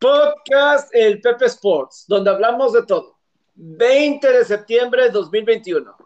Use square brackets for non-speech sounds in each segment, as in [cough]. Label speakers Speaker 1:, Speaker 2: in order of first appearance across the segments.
Speaker 1: Podcast El Pepe Sports, donde hablamos de todo. 20 de septiembre de 2021.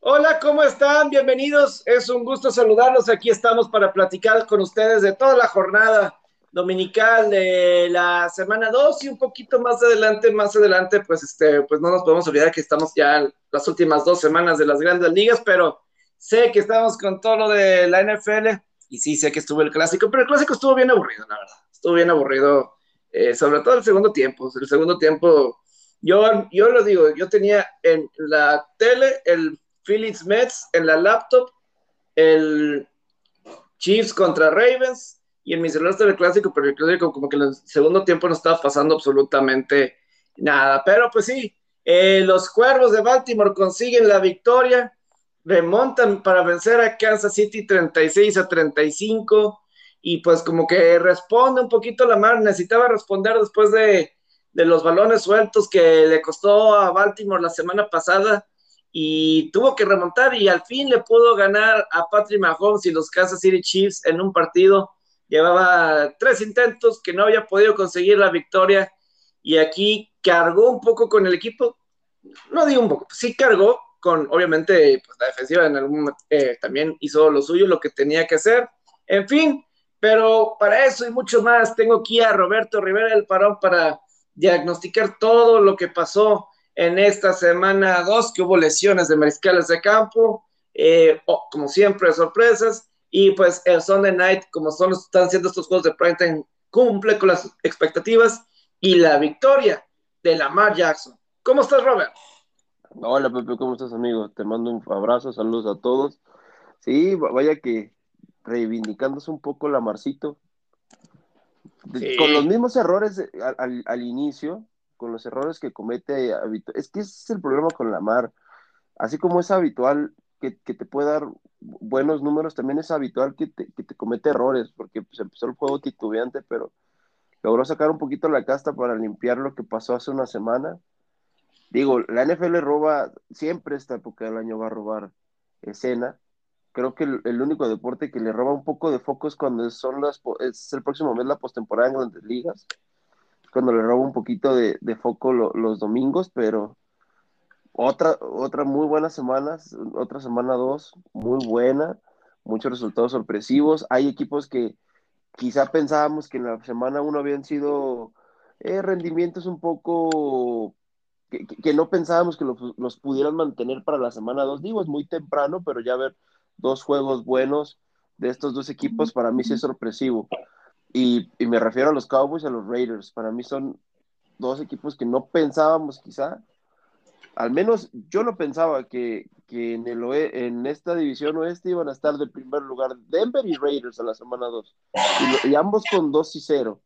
Speaker 1: Hola, ¿cómo están? Bienvenidos. Es un gusto saludarlos. Aquí estamos para platicar con ustedes de toda la jornada dominical de la semana 2 y un poquito más adelante, más adelante, pues este, pues no nos podemos olvidar que estamos ya en las últimas dos semanas de las grandes ligas, pero sé que estamos con todo lo de la NFL y sí sé que estuvo el clásico, pero el clásico estuvo bien aburrido, la verdad estuvo bien aburrido, eh, sobre todo el segundo tiempo. El segundo tiempo, yo, yo lo digo, yo tenía en la tele el Phillies Mets, en la laptop el Chiefs contra Ravens y en mi celular estaba el clásico, pero el como que en el segundo tiempo no estaba pasando absolutamente nada. Pero pues sí, eh, los Cuervos de Baltimore consiguen la victoria, remontan para vencer a Kansas City 36 a 35 y pues como que responde un poquito la mar, necesitaba responder después de, los balones sueltos que le costó a Baltimore la semana pasada y tuvo que remontar y al fin le pudo ganar a Patrick Mahomes y los Kansas City Chiefs en un partido. Llevaba tres intentos que no había podido conseguir la victoria y aquí cargó un poco con el equipo, no digo un poco, sí cargó con, obviamente, pues la defensiva en algún eh, también hizo lo suyo, lo que tenía que hacer. En fin, pero para eso y mucho más, tengo aquí a Roberto Rivera del Parón para diagnosticar todo lo que pasó en esta semana 2, que hubo lesiones de mariscales de campo, eh, como siempre, sorpresas, y pues el Sunday Night, como son, están siendo estos juegos de primetime, cumple con las expectativas y la victoria de Lamar Jackson. ¿Cómo estás, Robert?
Speaker 2: Hola, Pepe, ¿cómo estás, amigo? Te mando un abrazo, saludos a todos. Sí, vaya que reivindicándose un poco la Marcito. Con los mismos errores al, inicio, con los errores que comete Es que ese es el problema con la Mar. Así como es habitual que, te puede dar buenos números, también es habitual que te, comete errores, porque pues, empezó el juego titubeante, pero logró sacar un poquito la casta para limpiar lo que pasó hace una semana. Digo, la NFL roba, siempre esta época del año va a robar escena, creo que el, único deporte que le roba un poco de foco es cuando son las, es el próximo mes la postemporada en grandes ligas, cuando le roba un poquito de, foco los domingos, pero otra, otra muy buena semana, otra semana dos, muy buena, muchos resultados sorpresivos. Hay equipos que quizá pensábamos que en la semana uno habían sido eh, rendimientos un poco que, no pensábamos que los, los, pudieran mantener para la semana dos. Digo, es muy temprano, pero ya ver dos juegos buenos de estos dos equipos, para mí sí es sorpresivo. Y, me refiero a los Cowboys y a los Raiders. Para mí son dos equipos que no pensábamos quizá. Al menos yo no pensaba que, en, el en esta división oeste iban a estar de primer lugar Denver y Raiders a la semana 2. Y, ambos con 2 y 0.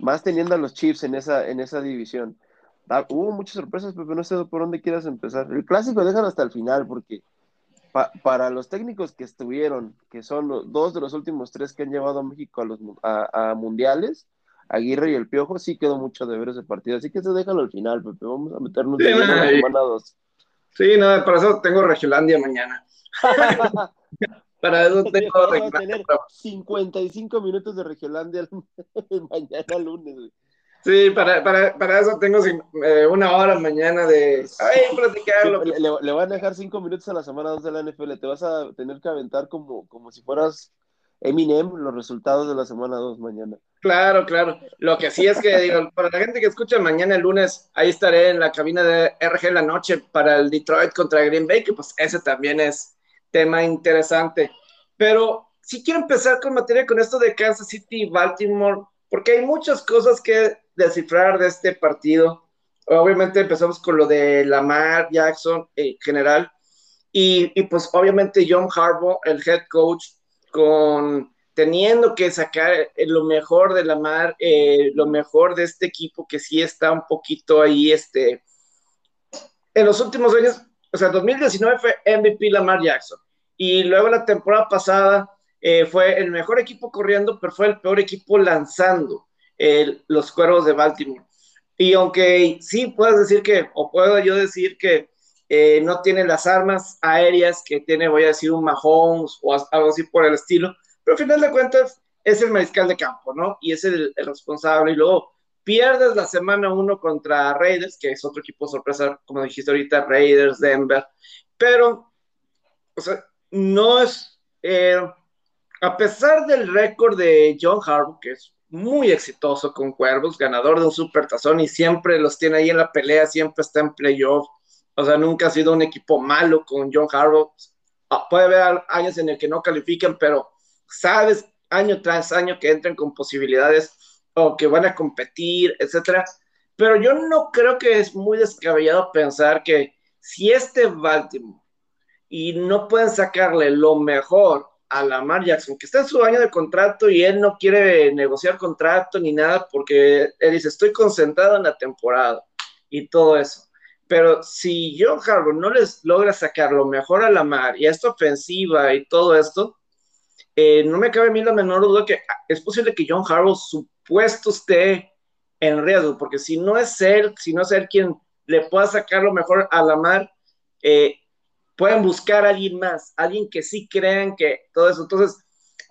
Speaker 2: Más teniendo a los Chiefs en esa, en esa división. Ah, hubo muchas sorpresas, pero no sé por dónde quieras empezar. El clásico dejan hasta el final porque para los técnicos que estuvieron, que son los, dos de los últimos tres que han llevado a México a los a, mundiales, Aguirre y el Piojo, sí quedó mucho de ver ese partido. Así que se déjalo al final, Pepe. Vamos a meternos en la semana dos.
Speaker 1: Sí, nada, para eso tengo Regiolandia mañana. [laughs]
Speaker 2: para eso tengo Vamos a tener 55 minutos de Regiolandia [laughs] mañana lunes.
Speaker 1: Sí, para, para, para eso tengo eh, una hora mañana de ay, platicarlo.
Speaker 2: le, le, van a dejar cinco minutos a la semana 2 de la NFL. Te vas a tener que aventar como, como si fueras Eminem los resultados de la semana 2 mañana.
Speaker 1: Claro, claro. Lo que sí es que, digo, para la gente que escucha mañana el lunes, ahí estaré en la cabina de RG la noche para el Detroit contra Green Bay, que pues ese también es tema interesante. Pero sí quiero empezar con materia con esto de Kansas City y Baltimore, porque hay muchas cosas que descifrar de este partido. Obviamente empezamos con lo de Lamar Jackson en general y, pues obviamente John Harbaugh, el head coach, con teniendo que sacar lo mejor de Lamar, eh, lo mejor de este equipo que sí está un poquito ahí, este, en los últimos años, o sea, 2019 fue MVP Lamar Jackson y luego la temporada pasada eh, fue el mejor equipo corriendo, pero fue el peor equipo lanzando los cuervos de Baltimore. Y aunque sí puedes decir que, o puedo yo decir que eh, no tiene las armas aéreas que tiene, voy a decir, un Mahomes o algo así por el estilo, pero al final de cuentas es el mariscal de campo, ¿no? Y es el, responsable. Y luego pierdes la semana uno contra Raiders, que es otro equipo sorpresa, como dijiste ahorita, Raiders, Denver. Pero, o sea, no es. Eh, a pesar del récord de John Harbaugh, que es muy exitoso con Cuervos, ganador de un super tazón y siempre los tiene ahí en la pelea, siempre está en playoff. O sea, nunca ha sido un equipo malo con John Harbaugh. Ah, puede haber años en el que no califican, pero sabes año tras año que entran con posibilidades o que van a competir, etcétera. Pero yo no creo que es muy descabellado pensar que si este Baltimore y no pueden sacarle lo mejor a Lamar Jackson, que está en su año de contrato y él no quiere negociar contrato ni nada porque él dice, estoy concentrado en la temporada y todo eso. Pero si John Harbaugh no les logra sacar lo mejor a Lamar y a esta ofensiva y todo esto, eh, no me cabe a mí la menor duda que es posible que John Harbaugh su puesto esté en riesgo, porque si no es él, si no es él quien le pueda sacar lo mejor a Lamar, eh, pueden buscar a alguien más, alguien que sí crean que todo eso. Entonces,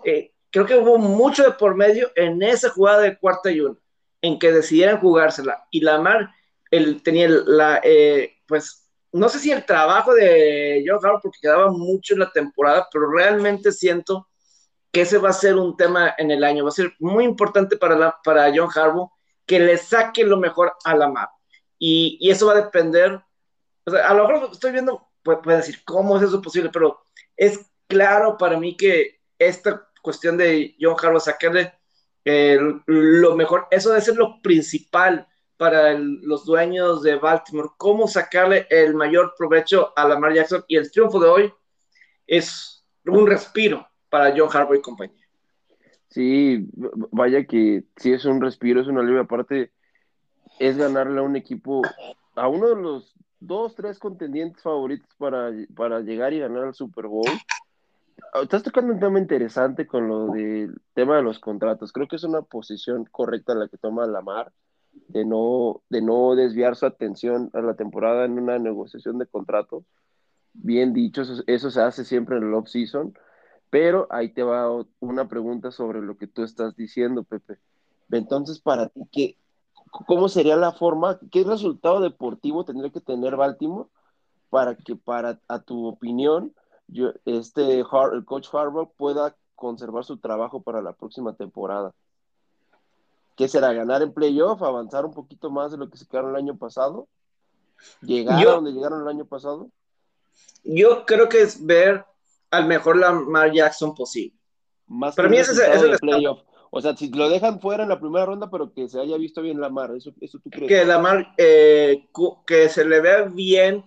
Speaker 1: eh, creo que hubo mucho de por medio en esa jugada de cuarta y uno, en que decidieran jugársela. Y Lamar él tenía la, eh, pues, no sé si el trabajo de John Harbaugh, porque quedaba mucho en la temporada, pero realmente siento que ese va a ser un tema en el año. Va a ser muy importante para, la, para John Harbaugh que le saque lo mejor a Lamar. Y, y eso va a depender, o sea, a lo mejor estoy viendo puede, decir, ¿cómo es eso posible? Pero es claro para mí que esta cuestión de John Harbaugh sacarle eh, lo mejor, eso debe ser lo principal para los dueños de Baltimore, cómo sacarle el mayor provecho a Lamar Jackson y el triunfo de hoy es un respiro para John Harbaugh y compañía.
Speaker 2: Sí, vaya que sí es un respiro, es una alivio. Aparte, es ganarle a un equipo, a uno de los dos, tres contendientes favoritos para, para llegar y ganar al Super Bowl. Ah, estás tocando un tema interesante con lo del tema de los contratos. Creo que es una posición correcta la que toma Lamar, de no, de no desviar su atención a la temporada en una negociación de contrato. Bien dicho, eso, eso se hace siempre en el off-season. Pero ahí te va una pregunta sobre lo que tú estás diciendo, Pepe. Entonces, para ti, ¿qué, ¿cómo sería la forma, qué resultado deportivo tendría que tener Baltimore para que, para, a tu opinión, yo, este, el coach Harbaugh pueda conservar su trabajo para la próxima temporada? ¿Qué será? ¿Ganar en playoff? ¿Avanzar un poquito más de lo que se quedaron el año pasado? ¿Llegar a donde llegaron el año pasado?
Speaker 1: Yo creo que es ver al mejor Lamar Jackson posible.
Speaker 2: Más Para mí ese es el playoff. O sea, si lo dejan fuera en la primera ronda, pero que se haya visto bien la mar, ¿eso, eso tú crees?
Speaker 1: Que la eh, que se le vea bien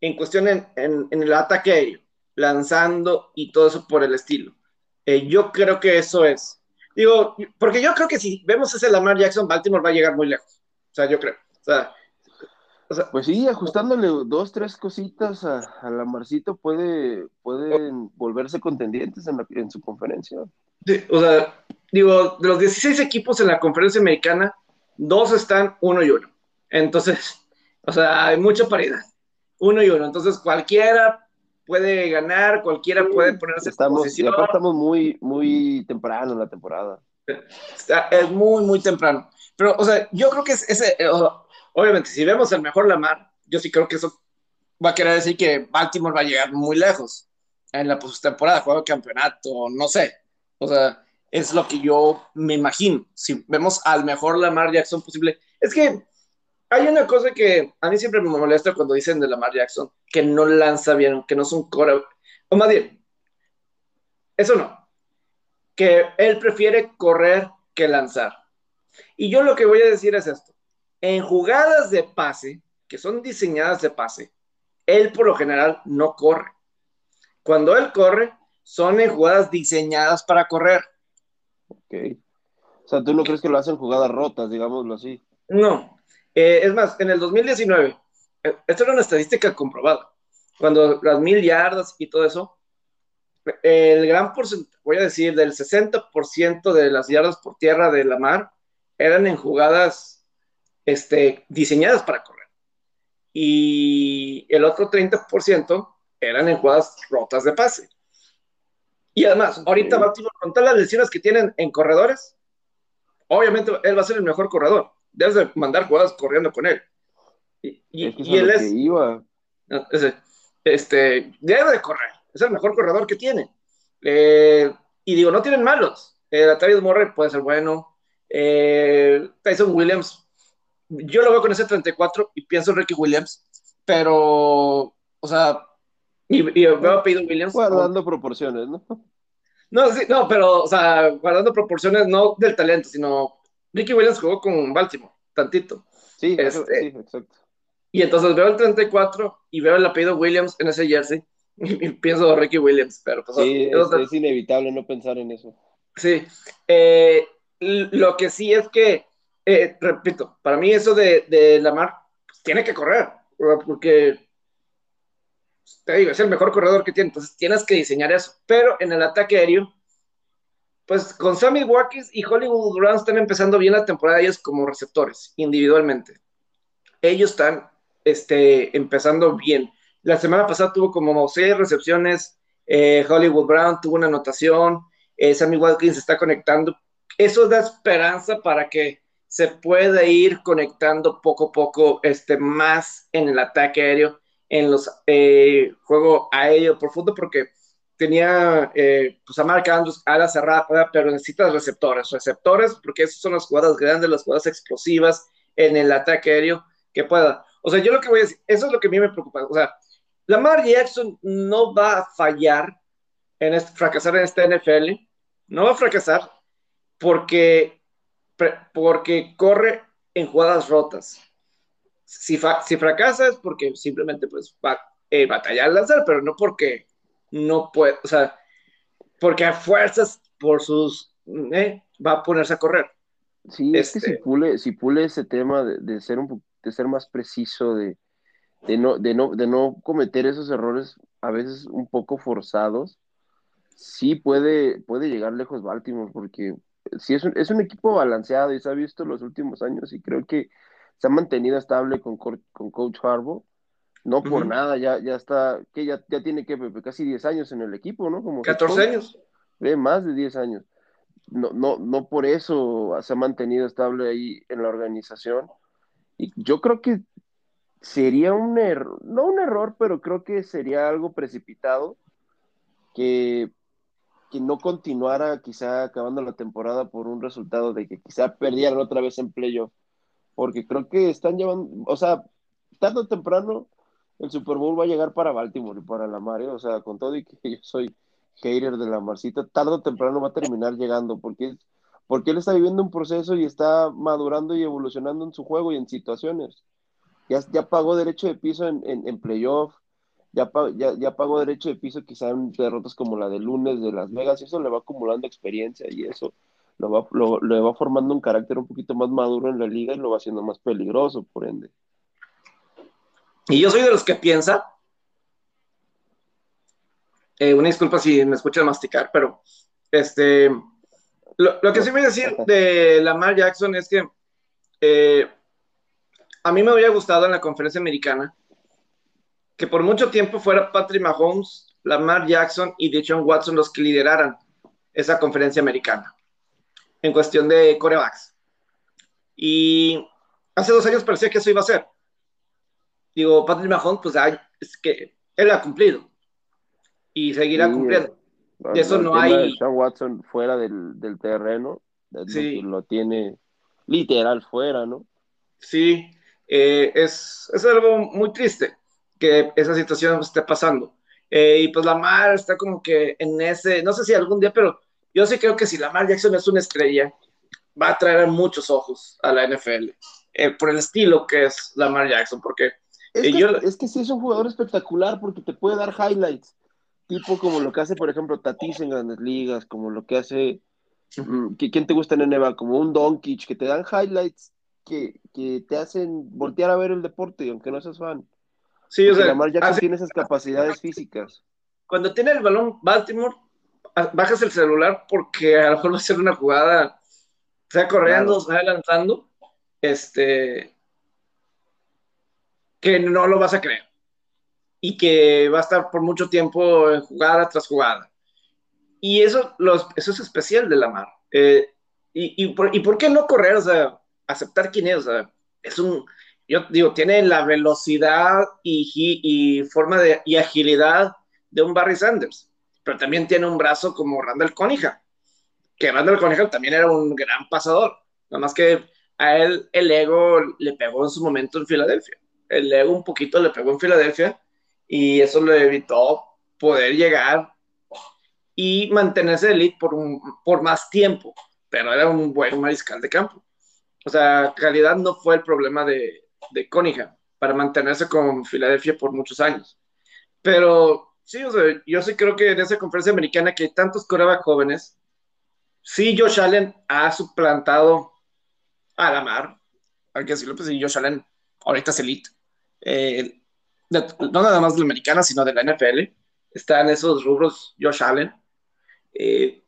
Speaker 1: en cuestión en, el ataque lanzando y todo eso por el estilo. Eh, yo creo que eso es. Digo, porque yo creo que si vemos ese Lamar Jackson, Baltimore va a llegar muy lejos. O sea, yo creo. O sea,
Speaker 2: pues sí, ajustándole dos, tres cositas a, a Lamarcito puede, pueden volverse contendientes en, en su conferencia
Speaker 1: o sea, digo, de los 16 equipos en la conferencia americana, dos están uno y uno. Entonces, [laughs] o sea, hay mucha paridad. Uno y uno. Entonces, cualquiera puede ganar, cualquiera puede ponerse
Speaker 2: estamos, en posición. estamos muy, muy temprano en la temporada.
Speaker 1: es muy, muy temprano. Pero, o sea, yo creo que es ese, obviamente, si vemos el mejor Lamar, yo sí creo que eso va a querer decir que Baltimore va a llegar muy lejos en la postemporada, juego campeonato, no sé. O sea, es lo que yo me imagino. Si vemos al mejor Lamar Jackson posible. Es que hay una cosa que a mí siempre me molesta cuando dicen de Lamar Jackson, que no lanza bien, que no es un core. O más bien, eso no. Que él prefiere correr que lanzar. Y yo lo que voy a decir es esto. En jugadas de pase, que son diseñadas de pase, él por lo general no corre. Cuando él corre, son en jugadas diseñadas para correr.
Speaker 2: Ok. O sea, ¿tú no crees que lo hacen jugadas rotas, digámoslo así?
Speaker 1: No. Eh, es más, en el 2019, eh, esto era una estadística comprobada. Cuando las mil yardas y todo eso, el gran porcentaje, voy a decir, del 60% de las yardas por tierra de la mar eran en jugadas este, diseñadas para correr. Y el otro 30% eran en jugadas rotas de pase. Y además, ahorita Baltimore, con todas las lesiones que tienen en corredores, obviamente él va a ser el mejor corredor. Debes de mandar jugadas corriendo con él. Y, y, él es. Iba. este, debe de correr. Es el mejor corredor que tiene. Eh, y digo, no tienen malos. Eh, Atavius Morre puede ser bueno. Eh, Tyson Williams, yo lo veo con ese 34 y pienso en Ricky Williams, pero, o sea, y, veo a Williams.
Speaker 2: Guardando proporciones, ¿no?
Speaker 1: No, sí, no, pero, o sea, guardando proporciones no del talento, sino Ricky Williams jugó con Baltimore, tantito.
Speaker 2: Sí, este, sí, exacto.
Speaker 1: Y entonces veo el 34 y veo el apellido Williams en ese jersey [laughs] y pienso Ricky Williams, pero pues,
Speaker 2: sí, es, inevitable no pensar en eso.
Speaker 1: Sí, eh, lo que sí es que, eh, repito, para mí eso de, de Lamar pues, tiene que correr, porque te digo, es el mejor corredor que tiene, entonces tienes que diseñar eso. Pero en el ataque aéreo, pues con Sammy Watkins y Hollywood Brown están empezando bien la temporada ellos como receptores, individualmente. Ellos están este, empezando bien. La semana pasada tuvo como seis recepciones, eh, Hollywood Brown tuvo una anotación, eh, Sammy Watkins está conectando. Eso da esperanza para que se pueda ir conectando poco a poco este, más en el ataque aéreo en los eh, juego aéreo profundo porque tenía eh, pues a Mark Andrews a la cerrada, pero necesitas receptores, receptores porque esas son las jugadas grandes, las jugadas explosivas en el ataque aéreo que pueda. O sea, yo lo que voy a decir, eso es lo que a mí me preocupa. O sea, Lamar Jackson no va a fallar en este, fracasar en este NFL, no va a fracasar porque, porque corre en jugadas rotas si, si fracasa es porque simplemente pues va eh, batallar al lanzar, pero no porque no puede, o sea, porque a fuerzas por sus, eh, va a ponerse a correr.
Speaker 2: Sí, es que si este pule, si pule ese tema de, ser un, de ser más preciso, de, de, no, de, no, de no cometer esos errores a veces un poco forzados, sí puede, puede llegar lejos Baltimore, porque sí es un, es un equipo balanceado y se ha visto los últimos años y creo que se ha mantenido estable con, con Coach Harbaugh. No por nada, ya, ya está, que ya, ya tiene que casi 10 años en el equipo, ¿no? Como
Speaker 1: 14 años.
Speaker 2: ve más de 10 años. No, no, no por eso se ha mantenido estable ahí en la organización. Y yo creo que sería un error, no un error, pero creo que sería algo precipitado que, que no continuara quizá acabando la temporada por un resultado de que quizá perdieran otra vez en playoff porque creo que están llevando, o sea, tarde o temprano el Super Bowl va a llegar para Baltimore y para la Mar, ¿eh? o sea, con todo y que [laughs] yo soy hater de la Marcita, tarde o temprano va a terminar llegando, porque, porque él está viviendo un proceso y está madurando y evolucionando en su juego y en situaciones. Ya, ya pagó derecho de piso en, en, playoff, ya, ya, pagó derecho de piso quizá en derrotas como la de lunes de Las Vegas, y eso le va acumulando experiencia y eso lo va, lo, va formando un carácter un poquito más maduro en la liga y lo va haciendo más peligroso, por ende.
Speaker 1: Y yo soy de los que piensa, eh, una disculpa si me escuchan masticar, pero este, lo, que sí voy a decir de Lamar Jackson es que eh, a mí me había gustado en la conferencia americana que por mucho tiempo fuera Patrick Mahomes, Lamar Jackson y Deshaun Watson los que lideraran esa conferencia americana en cuestión de corebacks. Y hace dos años parecía que eso iba a ser. Digo, Patrick Mahomes, pues es que él ha cumplido y seguirá cumpliendo.
Speaker 2: De eso no hay. Sean Watson fuera del, del terreno, sí. lo, tiene literal fuera, ¿no?
Speaker 1: Sí, eh, es, es, algo muy triste que esa situación esté pasando. Eh, y pues la mar está como que en ese, no sé si algún día, pero yo sí creo que si Lamar Jackson es una estrella, va a traer muchos ojos a la NFL, eh, por el estilo que es Lamar Jackson, porque...
Speaker 2: Es, eh, que, yo... es que sí es un jugador espectacular porque te puede dar highlights, tipo como lo que hace, por ejemplo, Tatis en grandes ligas, como lo que hace... Mm, ¿Quién te gusta en NBA? Como un Doncic, que te dan highlights que, que, te hacen voltear a ver el deporte, aunque no seas fan.
Speaker 1: Sí, o sea,
Speaker 2: Lamar Jackson tiene esas capacidades físicas.
Speaker 1: Cuando tiene el balón Baltimore, bajas el celular porque a lo mejor va a ser una jugada, sea corriendo, sea lanzando, este, que no lo vas a creer. Y que va a estar por mucho tiempo en jugada tras jugada. y eso, los, eso es especial de Lamar. Eh, y, y, por, y, por, qué no correr? O sea, aceptar quién es. O sea, es un, yo digo, tiene la velocidad y, y forma de, y agilidad de un Barry Sanders, pero también tiene un brazo como Randall Cunningham, que Randall Cunningham también era un gran pasador, nada más que a él el ego le pegó en su momento en Filadelfia. El ego un poquito le pegó en Filadelfia y eso le evitó poder llegar y mantenerse elite por, un, por más tiempo, pero era un buen mariscal de campo. O sea, calidad no fue el problema de, de Cunningham para mantenerse con Filadelfia por muchos años. Pero sí, o sea, yo sí creo que en esa conferencia americana que tantos corebacks jóvenes, sí Josh Allen ha suplantado a Lamar, hay que decirlo, pues sí, Josh Allen ahorita es elite. Eh, no nada más de la americana, sino de la NFL. Está en esos rubros Josh Allen. Eh,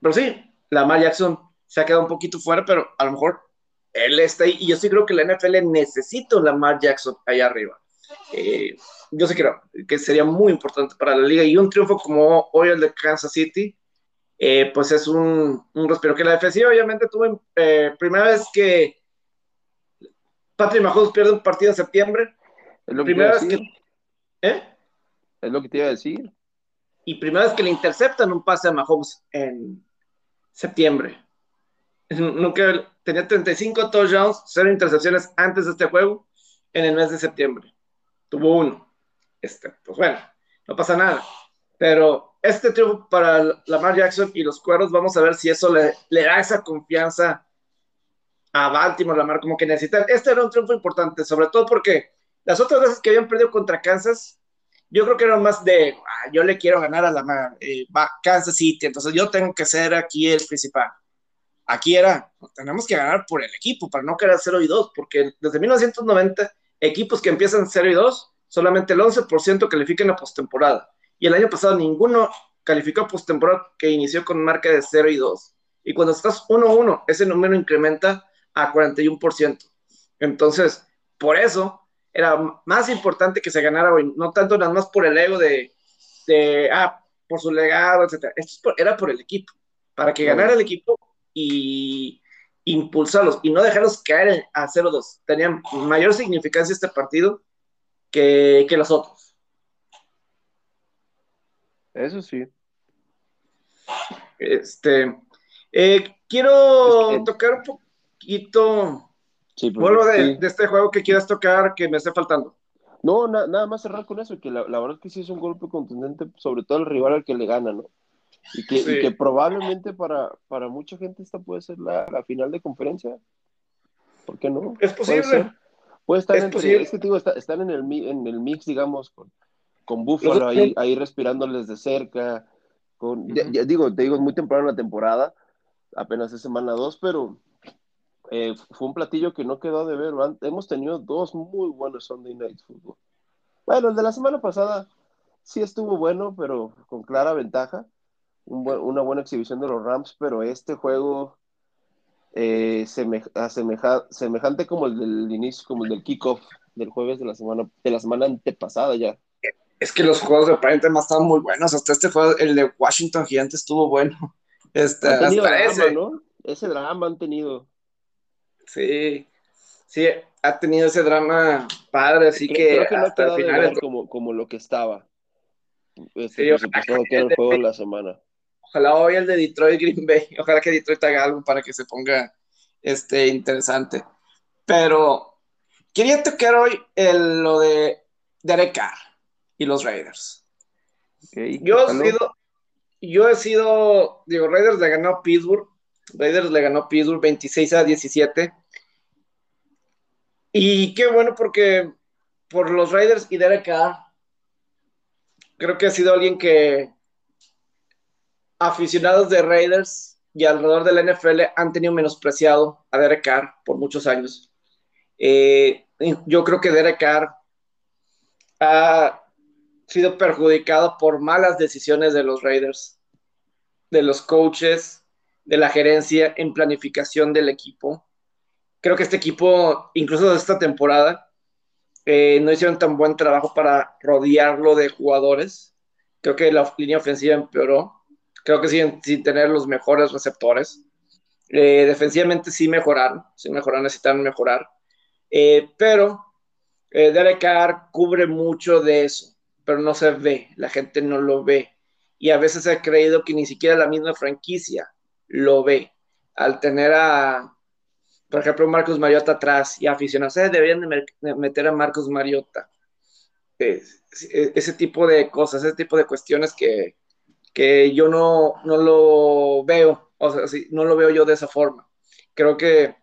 Speaker 1: pero sí, Lamar Jackson se ha quedado un poquito fuera, pero a lo mejor él está ahí. Y yo sí creo que la NFL necesita un Lamar Jackson allá arriba. Eh, yo sí creo que sería muy importante para la liga. Y un triunfo como hoy el de Kansas City, eh, pues es un, un, respiro. Que la defensiva obviamente tuve primera vez que Patrick Mahomes pierde un partido en septiembre
Speaker 2: es lo primera vez que. ¿Eh? Es lo que te iba a decir.
Speaker 1: Y primera vez que le interceptan un pase a Mahomes en septiembre. Nunca tenía 35 touchdowns, 0 intercepciones antes de este juego en el mes de septiembre. Tuvo uno. Este, pues bueno, no pasa nada. Pero este triunfo para Lamar Jackson y los cueros, vamos a ver si eso le, le da esa confianza a Baltimore, Lamar, como que necesitan. Este era un triunfo importante, sobre todo porque las otras veces que habían perdido contra Kansas, yo creo que era más de, ah, yo le quiero ganar a la eh, Kansas City, entonces yo tengo que ser aquí el principal. Aquí era, tenemos que ganar por el equipo para no quedar 0 y 2, porque desde 1990, equipos que empiezan 0 y 2, solamente el 11% califican a postemporada. Y el año pasado ninguno calificó a postemporada que inició con marca de 0 y 2. Y cuando estás 1-1, ese número incrementa a 41%. Entonces, por eso era más importante que se ganara hoy, no tanto nada más por el ego de, de ah, por su legado, etc. Esto era por el equipo, para que ganara el equipo y impulsarlos y no dejarlos caer a 0-2. Tenían mayor significancia este partido que, que los otros.
Speaker 2: Eso sí.
Speaker 1: Este, eh, quiero tocar un poquito Sí, pues, Vuelvo de, este juego que quieras tocar que me esté faltando.
Speaker 2: No, nada más cerrar con eso, que la, verdad es que sí es un golpe contundente, sobre todo el rival al que le gana, ¿no? Y que, probablemente para, para mucha gente esta puede ser la, final de conferencia. ¿Por qué no?
Speaker 1: Es posible.
Speaker 2: Puede, estar es entre, es que digo, están en el, en el mix, digamos, con, con Buffalo ahí, ahí respirándoles de cerca. Con, ya, digo, te digo, es muy temprano la temporada, apenas es semana dos, pero eh, fue un platillo que no quedó de ver. Hemos tenido dos muy buenos Sunday Night Football. Bueno, el de la semana pasada sí estuvo bueno, pero con clara ventaja. Una buena exhibición de los Rams, pero este juego eh, semejante como el del inicio, como el del kickoff del jueves de la semana, de la semana antepasada ya.
Speaker 1: Es que los juegos de aparente más estaban muy buenos. Hasta este juego, el de Washington Gigante estuvo bueno. [laughs] Este,
Speaker 2: ese. ¿no? ese drama han tenido.
Speaker 1: Sí, sí, ha tenido ese drama padre, así que,
Speaker 2: hasta el final. Como, como lo que estaba. Este, sí, ojalá que el [laughs] juego de la semana.
Speaker 1: Ojalá hoy el de Detroit Green Bay, [laughs] ojalá que Detroit haga algo para que se ponga este, interesante. Pero quería tocar hoy el, lo de Derek Carr y los Raiders. yo, he sido, yo he sido, digo, Raiders le ganó a Pittsburgh, Raiders le ganó Pittsburgh 26 a 17. Y qué bueno porque por los Raiders y Derek Carr, creo que ha sido alguien que aficionados de Raiders y alrededor de la NFL han tenido menospreciado a Derek Carr por muchos años. Eh, yo creo que Derek Carr ha sido perjudicado por malas decisiones de los Raiders, de los coaches, de la gerencia en planificación del equipo. Creo que este equipo, incluso esta temporada, eh, no hicieron tan buen trabajo para rodearlo de jugadores. Creo que la línea ofensiva empeoró. Creo que siguen sin tener los mejores receptores. Eh, defensivamente sí mejoraron, sí mejoraron, necesitan mejorar. Eh, pero eh, Derek Carr cubre mucho de eso, pero no se ve, la gente no lo ve. Y a veces he creído que ni siquiera la misma franquicia lo ve. Al tener a, por ejemplo, Marcos Mariota atrás y aficionados, deberían de meter a Marcos Mariota. ese tipo de cosas, ese tipo de cuestiones que, que yo no, no lo veo, o sea, sí, no lo veo yo de esa forma. Creo que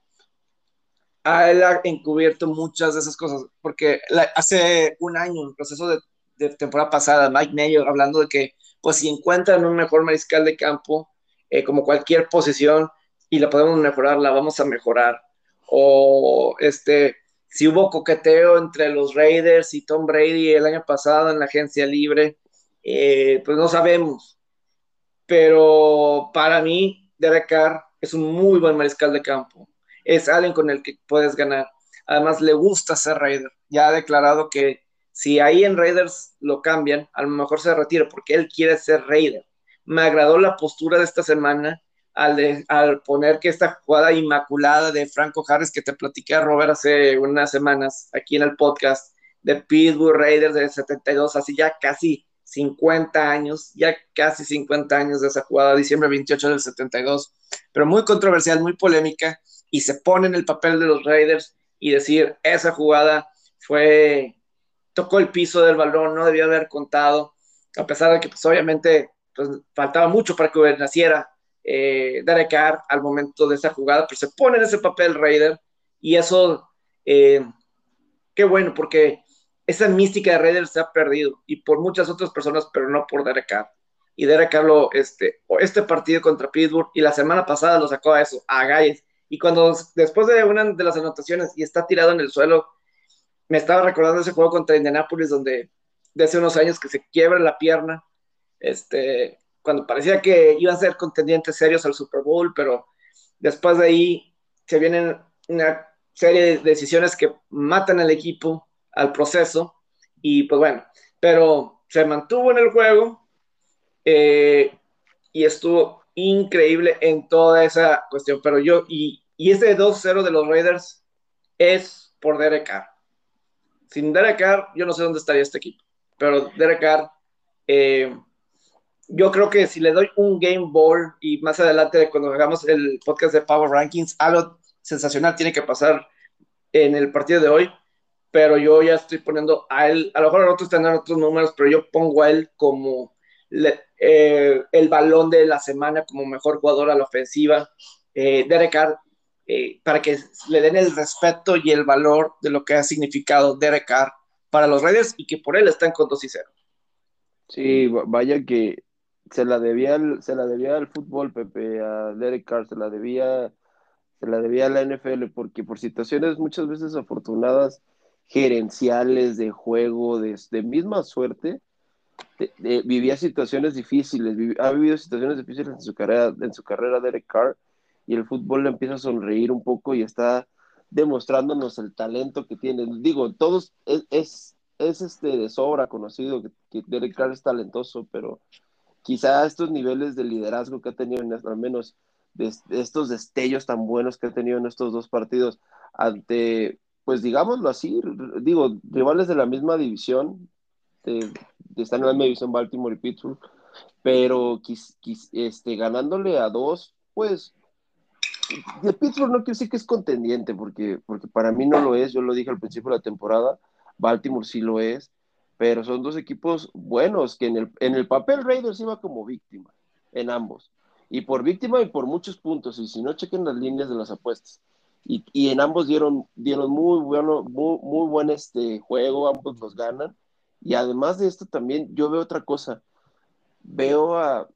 Speaker 1: él ha encubierto muchas de esas cosas, porque hace un año, en el proceso de, de, temporada pasada, Mike Mayo hablando de que, pues si encuentran un mejor mariscal de campo, eh, como cualquier posición, y la podemos mejorar, la vamos a mejorar. O este, si hubo coqueteo entre los Raiders y Tom Brady el año pasado en la agencia libre, eh, pues no sabemos pero para mí, Derek Carr es un muy buen mariscal de campo. Es alguien con el que puedes ganar. Además, le gusta ser Raider. Ya ha declarado que si ahí en Raiders lo cambian, a lo mejor se retira porque él quiere ser Raider. Me agradó la postura de esta semana al, al poner que esta jugada inmaculada de Franco Harris que te platiqué a Robert hace unas semanas aquí en el podcast de Pittsburgh Raiders de 72, así ya casi 50 años, ya casi 50 años de esa jugada, diciembre 28 del 72, pero muy controversial, muy polémica, y se pone en el papel de los Raiders y decir, esa jugada fue, tocó el piso del balón, no debió haber contado, a pesar de que pues obviamente pues, faltaba mucho para que naciera eh, Derek Carr al momento de esa jugada, pero se pone en ese papel Raider, y eso, eh, qué bueno, porque esa mística de Raiders se ha perdido y por muchas otras personas, pero no por Derek Carr. Y Derek Carr lo, este, este partido contra Pittsburgh y la semana pasada lo sacó a eso, a Galles. Y cuando después de una de las anotaciones y está tirado en el suelo, me estaba recordando ese juego contra Indianapolis donde de hace unos años que se quiebra la pierna, este, cuando parecía que iban a ser contendientes serios al Super Bowl, pero después de ahí se vienen una serie de decisiones que matan al equipo al proceso y pues bueno, pero se mantuvo en el juego eh, y estuvo increíble en toda esa cuestión, pero yo, y, y ese 2-0 de los Raiders es por Derek Carr. Sin Derek Carr, yo no sé dónde estaría este equipo, pero Derek Carr, eh, yo creo que si le doy un game ball y más adelante cuando hagamos el podcast de Power Rankings, algo sensacional tiene que pasar en el partido de hoy pero yo ya estoy poniendo a él, a lo mejor otros tendrán otros números, pero yo pongo a él como eh, el balón de la semana como mejor jugador a la ofensiva, eh, Derek Carr, eh, para que le den el respeto y el valor de lo que ha significado Derek Carr para los Raiders y que por él están con 2 y 0.
Speaker 2: Sí, vaya que se la debía se la debía al fútbol, Pepe, a Derek Carr, se la debía se la debía a la NFL, porque por situaciones muchas veces afortunadas, gerenciales, de juego, de, misma suerte, vivía situaciones difíciles, ha vivido situaciones difíciles en su carrera, en su carrera Derek Carr, y el fútbol le empieza a sonreír un poco y está demostrándonos el talento que tiene. Digo, todos es, es, este de sobra conocido que, Derek Carr es talentoso, pero quizá estos niveles de liderazgo que ha tenido, en, al menos de, estos destellos tan buenos que ha tenido en estos dos partidos ante pues digámoslo así, digo, rivales de la misma división, de, están en la misma división Baltimore y Pittsburgh, pero este, ganándole a dos, pues de Pittsburgh no quiero decir que es contendiente, porque, porque para mí no lo es, yo lo dije al principio de la temporada, Baltimore sí lo es, pero son dos equipos buenos, que en el, en el papel Raiders iba como víctima, en ambos, y por víctima y por muchos puntos, y si no chequen las líneas de las apuestas, y, en ambos dieron, dieron muy bueno, muy, muy buen este juego, ambos los ganan. Y además de esto también yo veo otra cosa. Veo a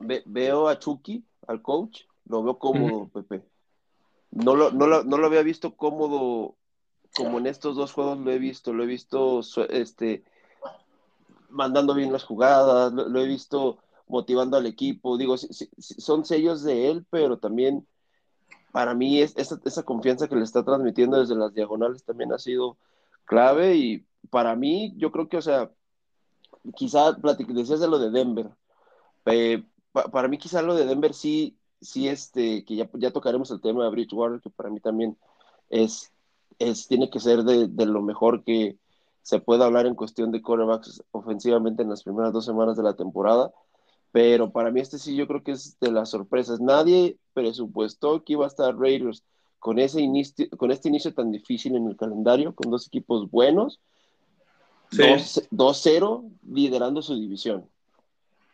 Speaker 2: veo a Chucky, al coach, lo veo cómodo, Pepe. No lo, no, lo, no lo había visto cómodo como en estos dos juegos lo he visto, lo he visto este mandando bien las jugadas, lo, he visto motivando al equipo, digo, son sellos de él, pero también para mí es, esa, esa, confianza que le está transmitiendo desde las diagonales también ha sido clave y para mí yo creo que, o sea, quizá decías de lo de Denver, para mí quizá lo de Denver sí, sí, este, que ya, ya tocaremos el tema de Bridgewater, que para mí también es, es tiene que ser de, de lo mejor que se pueda hablar en cuestión de quarterbacks ofensivamente en las primeras dos semanas de la temporada. Pero para mí este sí yo creo que es de las sorpresas. Nadie presupuestó que iba a estar Raiders con, ese inicio, con este inicio tan difícil en el calendario, con dos equipos buenos, 2-0 liderando su división.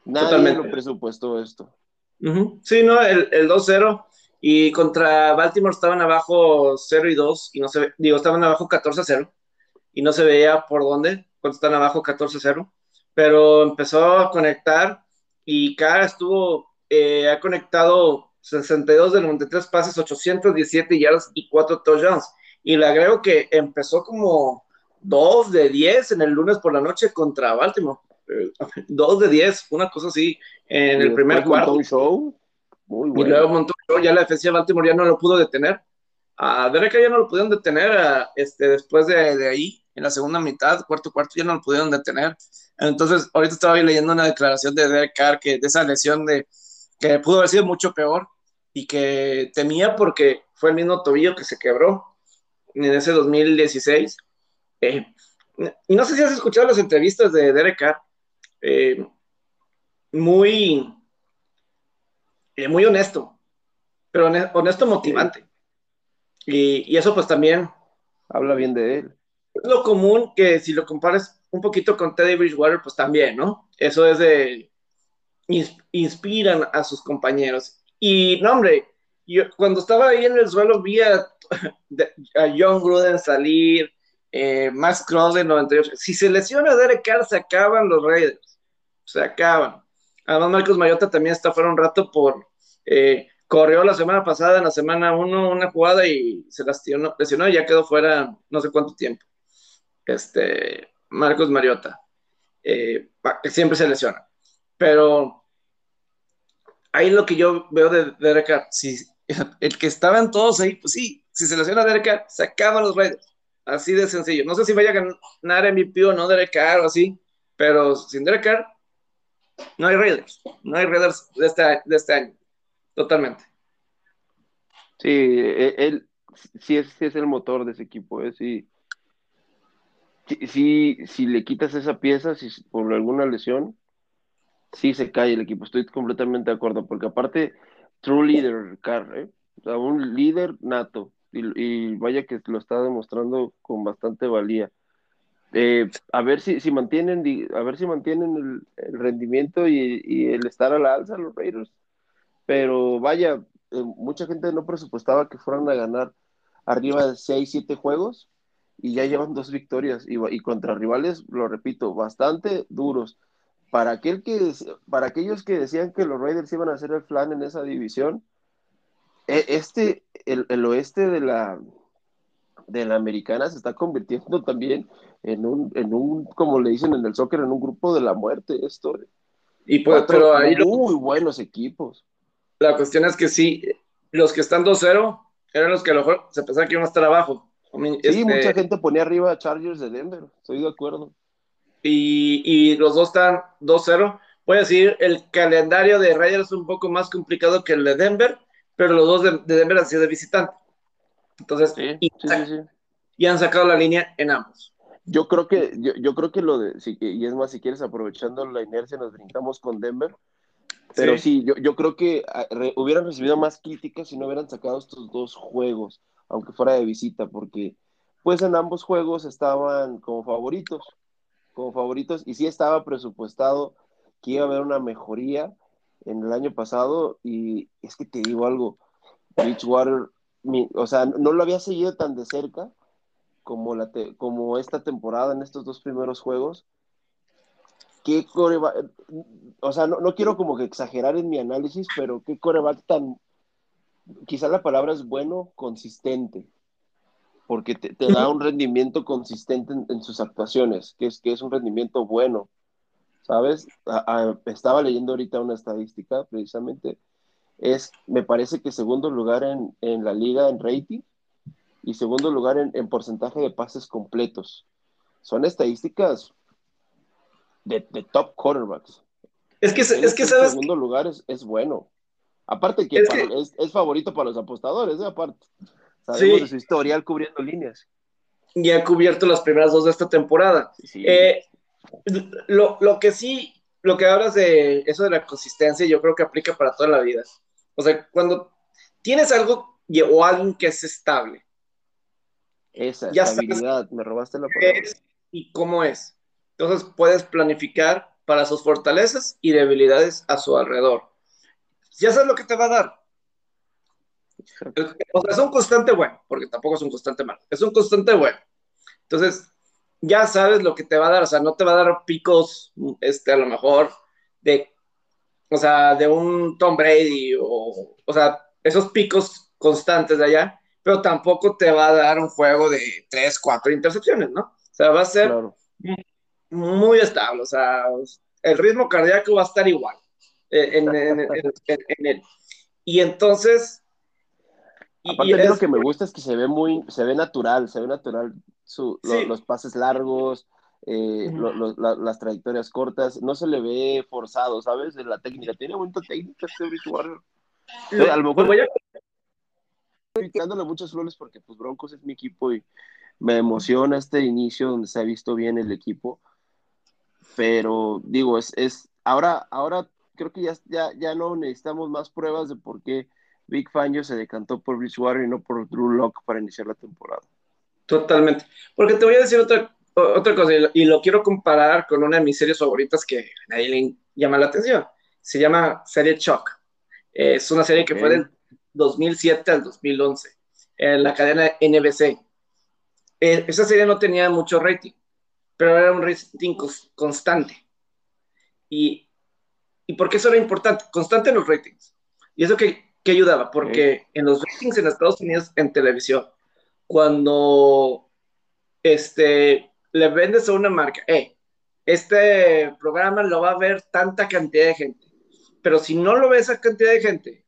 Speaker 2: Nadie lo presupuestó esto.
Speaker 1: Sí, no, el, el 2-0 y contra Baltimore estaban abajo 0 y 2 y no se digo, estaban abajo 14-0 y no se veía por dónde cuando están abajo 14-0, pero empezó a conectar y Carr estuvo, eh, ha conectado 62 de 93 pases, 817 yardas y 4 touchdowns. Y le agrego que empezó como 2 de 10 en el lunes por la noche contra Baltimore. [laughs] 2 de 10, una cosa así, en el primer cuarto. Show. Muy bueno. Y luego montó un show, ya la defensa de Baltimore ya no lo pudo detener. A Derek ya no lo pudieron detener este, después de, de, ahí, en la segunda mitad, cuarto cuarto, ya no lo pudieron detener. Entonces, ahorita estaba leyendo una declaración de Derek Carr que de esa lesión de que pudo haber sido mucho peor y que temía porque fue el mismo tobillo que se quebró en ese 2016. Eh, y no sé si has escuchado las entrevistas de Derek Carr, eh, muy, eh, muy honesto, pero honesto motivante. Y, y, eso pues también...
Speaker 2: Habla bien de él.
Speaker 1: Es lo común que si lo compares un poquito con Teddy Bridgewater, pues también, ¿no? Eso es de... Inspiran a sus compañeros. Y, no, hombre, yo cuando estaba ahí en el suelo vi a, a John Gruden salir, eh, Max Cross de 98. Si se lesiona Derek Carr, se acaban los Raiders. Se acaban. Además, Marcos Mayota también está fuera un rato por. Eh, corrió la semana pasada, en la semana 1, una jugada y se lesionó, lesionó y ya quedó fuera no sé cuánto tiempo. Este, Marcos Mariota. Eh, siempre se lesiona. Pero ahí lo que yo veo de Derek Carr, el que estaban todos ahí, pues sí, si se lesiona Derek Carr, se acaban los Raiders. Así de sencillo. No sé si vaya a ganar MVP o no Derek Carr o así, pero sin Derek Carr, no hay Raiders. No hay Raiders de este, de este año. Totalmente.
Speaker 2: Sí, e, él, sí, es, es el motor de ese equipo. ¿eh? Sí, sí, si le quitas esa pieza, si por alguna lesión, sí se cae el equipo. Estoy completamente de acuerdo, porque aparte, true leader, Carr, ¿eh? o sea, un líder nato y, vaya que lo está demostrando con bastante valía. Eh, a ver si, si mantienen a ver si mantienen el, rendimiento y, el estar a la alza los Raiders. Pero vaya, eh, mucha gente no presupuestaba que fueran a ganar arriba de 6, 7 juegos y ya llevan dos victorias y, y, contra rivales, lo repito, bastante duros. Para, aquel que, para aquellos que decían que los Raiders iban a hacer el flan en esa división, e, este, el, oeste de la, de la americana se está convirtiendo también en un, en un, como le dicen en el soccer, en un grupo de la muerte esto. Y pues, pero ahí muy buenos equipos.
Speaker 1: La cuestión es que sí, los que están 2-0 eran los que a lo mejor se pensaban que iban a estar abajo.
Speaker 2: sí, este mucha gente ponía arriba a Chargers de Denver, estoy de acuerdo.
Speaker 1: Y, y los dos están 2-0. Voy a decir, el calendario de Raiders es un poco más complicado que el de Denver, pero los dos de, Denver han sido de visitante. Entonces, y, han sacado la línea en ambos.
Speaker 2: Yo creo que, yo, creo que lo de, y es más, si quieres, aprovechando la inercia, nos brincamos con Denver. Pero sí, yo, yo, creo que ah, hubieran recibido más críticas si no hubieran sacado estos dos juegos, aunque fuera de visita, porque pues en ambos juegos estaban como favoritos, como favoritos, y sí estaba presupuestado que iba a haber una mejoría, en el año pasado y es que te digo algo, Bridgewater, o sea, no lo había seguido tan de cerca como, la como esta temporada en estos dos primeros juegos. ¿Qué coreback? O sea, no, no, quiero como que exagerar en mi análisis, pero qué coreback tan, quizá la palabra es bueno, consistente, porque te, te da un rendimiento consistente en, en, sus actuaciones, que es, que es un rendimiento bueno. ¿sabes? estaba leyendo ahorita una estadística precisamente. Es, me parece que segundo lugar en, en la liga en rating y segundo lugar en, en, porcentaje de pases completos. Son estadísticas de, de top quarterbacks.
Speaker 1: Es que, es que sabes.
Speaker 2: En segundo lugar es, bueno. Aparte que, es, favorito para los apostadores, ¿eh? aparte. Sabemos de su historial cubriendo líneas.
Speaker 1: Y ha cubierto las primeras dos de esta temporada. Eh, lo, lo, que sí, lo que hablas de eso de la consistencia, yo creo que aplica para toda la vida. O sea, cuando tienes algo o alguien que es estable.
Speaker 2: Esa estabilidad, me robaste la palabra.
Speaker 1: y cómo es. Entonces puedes planificar para sus fortalezas y debilidades a su alrededor. Ya sabes lo que te va a dar. O sea, es un constante bueno, porque tampoco es un constante malo. Es un constante bueno. Entonces, ya sabes lo que te va a dar. O sea, no te va a dar picos, este, a lo mejor, de, o sea, de un Tom Brady o, o sea, esos picos constantes de allá, pero tampoco te va a dar un juego de 3, 4 intercepciones, ¿no? O sea, va a ser muy estable, o sea, el ritmo cardíaco va a estar igual eh, en, él. Y entonces...
Speaker 2: Aparte lo que me gusta es que se ve muy, se ve natural, se ve natural los pases largos, eh, las trayectorias cortas, no se le ve forzado, ¿sabes? En la técnica, tiene buena técnica este a lo mejor voy a... dándole muchas flores porque pues Broncos es mi equipo y me emociona este inicio donde se ha visto bien el equipo. Pero digo, es, es ahora, ahora creo que ya, ya, ya no necesitamos más pruebas de por qué Big Fangio se decantó por Bridgewater y no por Drew Locke para iniciar la temporada.
Speaker 1: Totalmente. Porque te voy a decir otra, otra cosa, y lo, quiero comparar con una de mis series favoritas que a nadie le llama la atención. Se llama Serie Chuck. Es una serie que fue del 2007 al 2011 en la cadena NBC. Eh, esa serie no tenía mucho rating, pero era un rating constante. Y, ¿Y por qué eso era importante? Constante en los ratings. ¿Y eso qué, ayudaba? Porque en los ratings en Estados Unidos en televisión, cuando este, le vendes a una marca, este programa lo va a ver tanta cantidad de gente, pero si no lo ve esa cantidad de gente,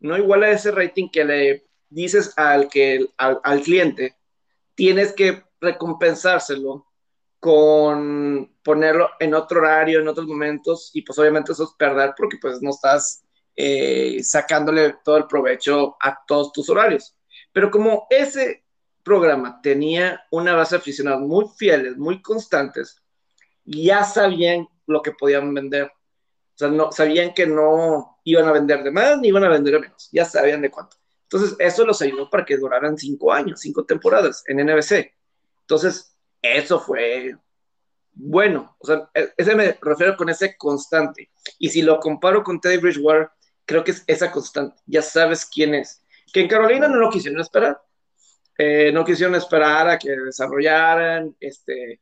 Speaker 1: no igual a ese rating que le dices al, que, al cliente, tienes que recompensárselo con ponerlo en otro horario, en otros momentos, y pues obviamente eso es perder porque pues no estás eh, sacándole todo el provecho a todos tus horarios. Pero como ese programa tenía una base de aficionados muy fieles, muy constantes, ya sabían lo que podían vender. O sea, no, sabían que no iban a vender de más ni iban a vender de menos, ya sabían de cuánto. Entonces, eso los ayudó para que duraran cinco años, cinco temporadas en NBC. Entonces, eso fue bueno. O sea, e, ese me refiero con ese constante. Y si lo comparo con Teddy Bridgewater, creo que es esa constante. Ya sabes quién es. Que en Carolina no lo quisieron esperar. Eh, no quisieron esperar a que desarrollaran, este,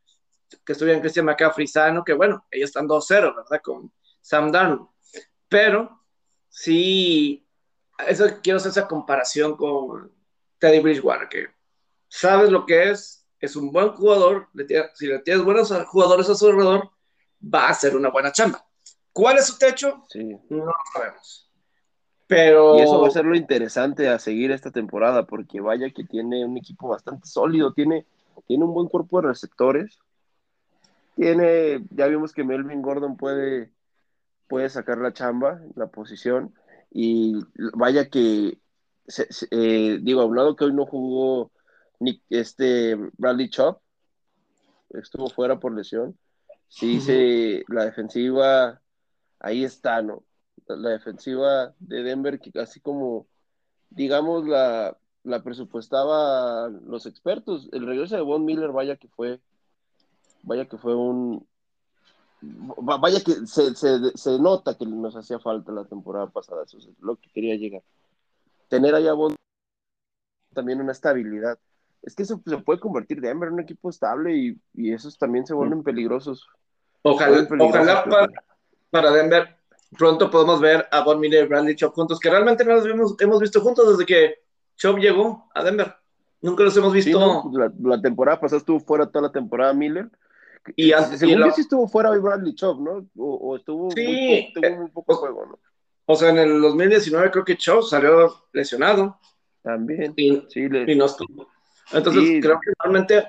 Speaker 1: que estuvieran Christian McCaffrey sano, que bueno, ellos están 2-0, ¿verdad? Con Sam Darnold. Pero sí eso quiero hacer esa comparación con Teddy Bridgewater, que sabes lo que es, es un buen jugador, si le tienes buenos jugadores a su alrededor, va a ser una buena chamba. ¿Cuál es su techo?
Speaker 2: Sí.
Speaker 1: No lo sabemos. Pero...
Speaker 2: Y eso va a ser lo interesante a seguir esta temporada, porque vaya que tiene un equipo bastante sólido, tiene, tiene un buen cuerpo de receptores, tiene, ya vimos que Melvin Gordon puede, puede sacar la chamba, la posición, y vaya que, eh, digo, a un lado que hoy no jugó ni este Bradley Chop, estuvo fuera por lesión. Sí, dice la defensiva, ahí está, ¿no? La defensiva de Denver, que casi como, digamos, la, la presupuestaba los expertos. El regreso de Von Miller, vaya que fue, vaya que fue un, vaya que se, se, nota que nos hacía falta la temporada pasada, eso es lo que quería llegar. Tener allá también una estabilidad. Es que eso se puede convertir Denver en un equipo estable y, y esos también se vuelven peligrosos.
Speaker 1: Ojalá, ojalá para, Denver pronto podamos ver a Von Miller y Bradley Chop juntos, que realmente no los hemos, hemos visto juntos desde que Chop llegó a Denver. Nunca los hemos visto.
Speaker 2: la, la, temporada pasada estuvo fuera toda la temporada Miller y antes, según yo sí estuvo fuera hoy Bradley Chop, ¿no? O, estuvo,
Speaker 1: sí,
Speaker 2: muy, muy poco juego, ¿no?
Speaker 1: O sea, en el 2019 creo que Chop salió lesionado.
Speaker 2: También.
Speaker 1: Y, sí, y no estuvo. Entonces creo que realmente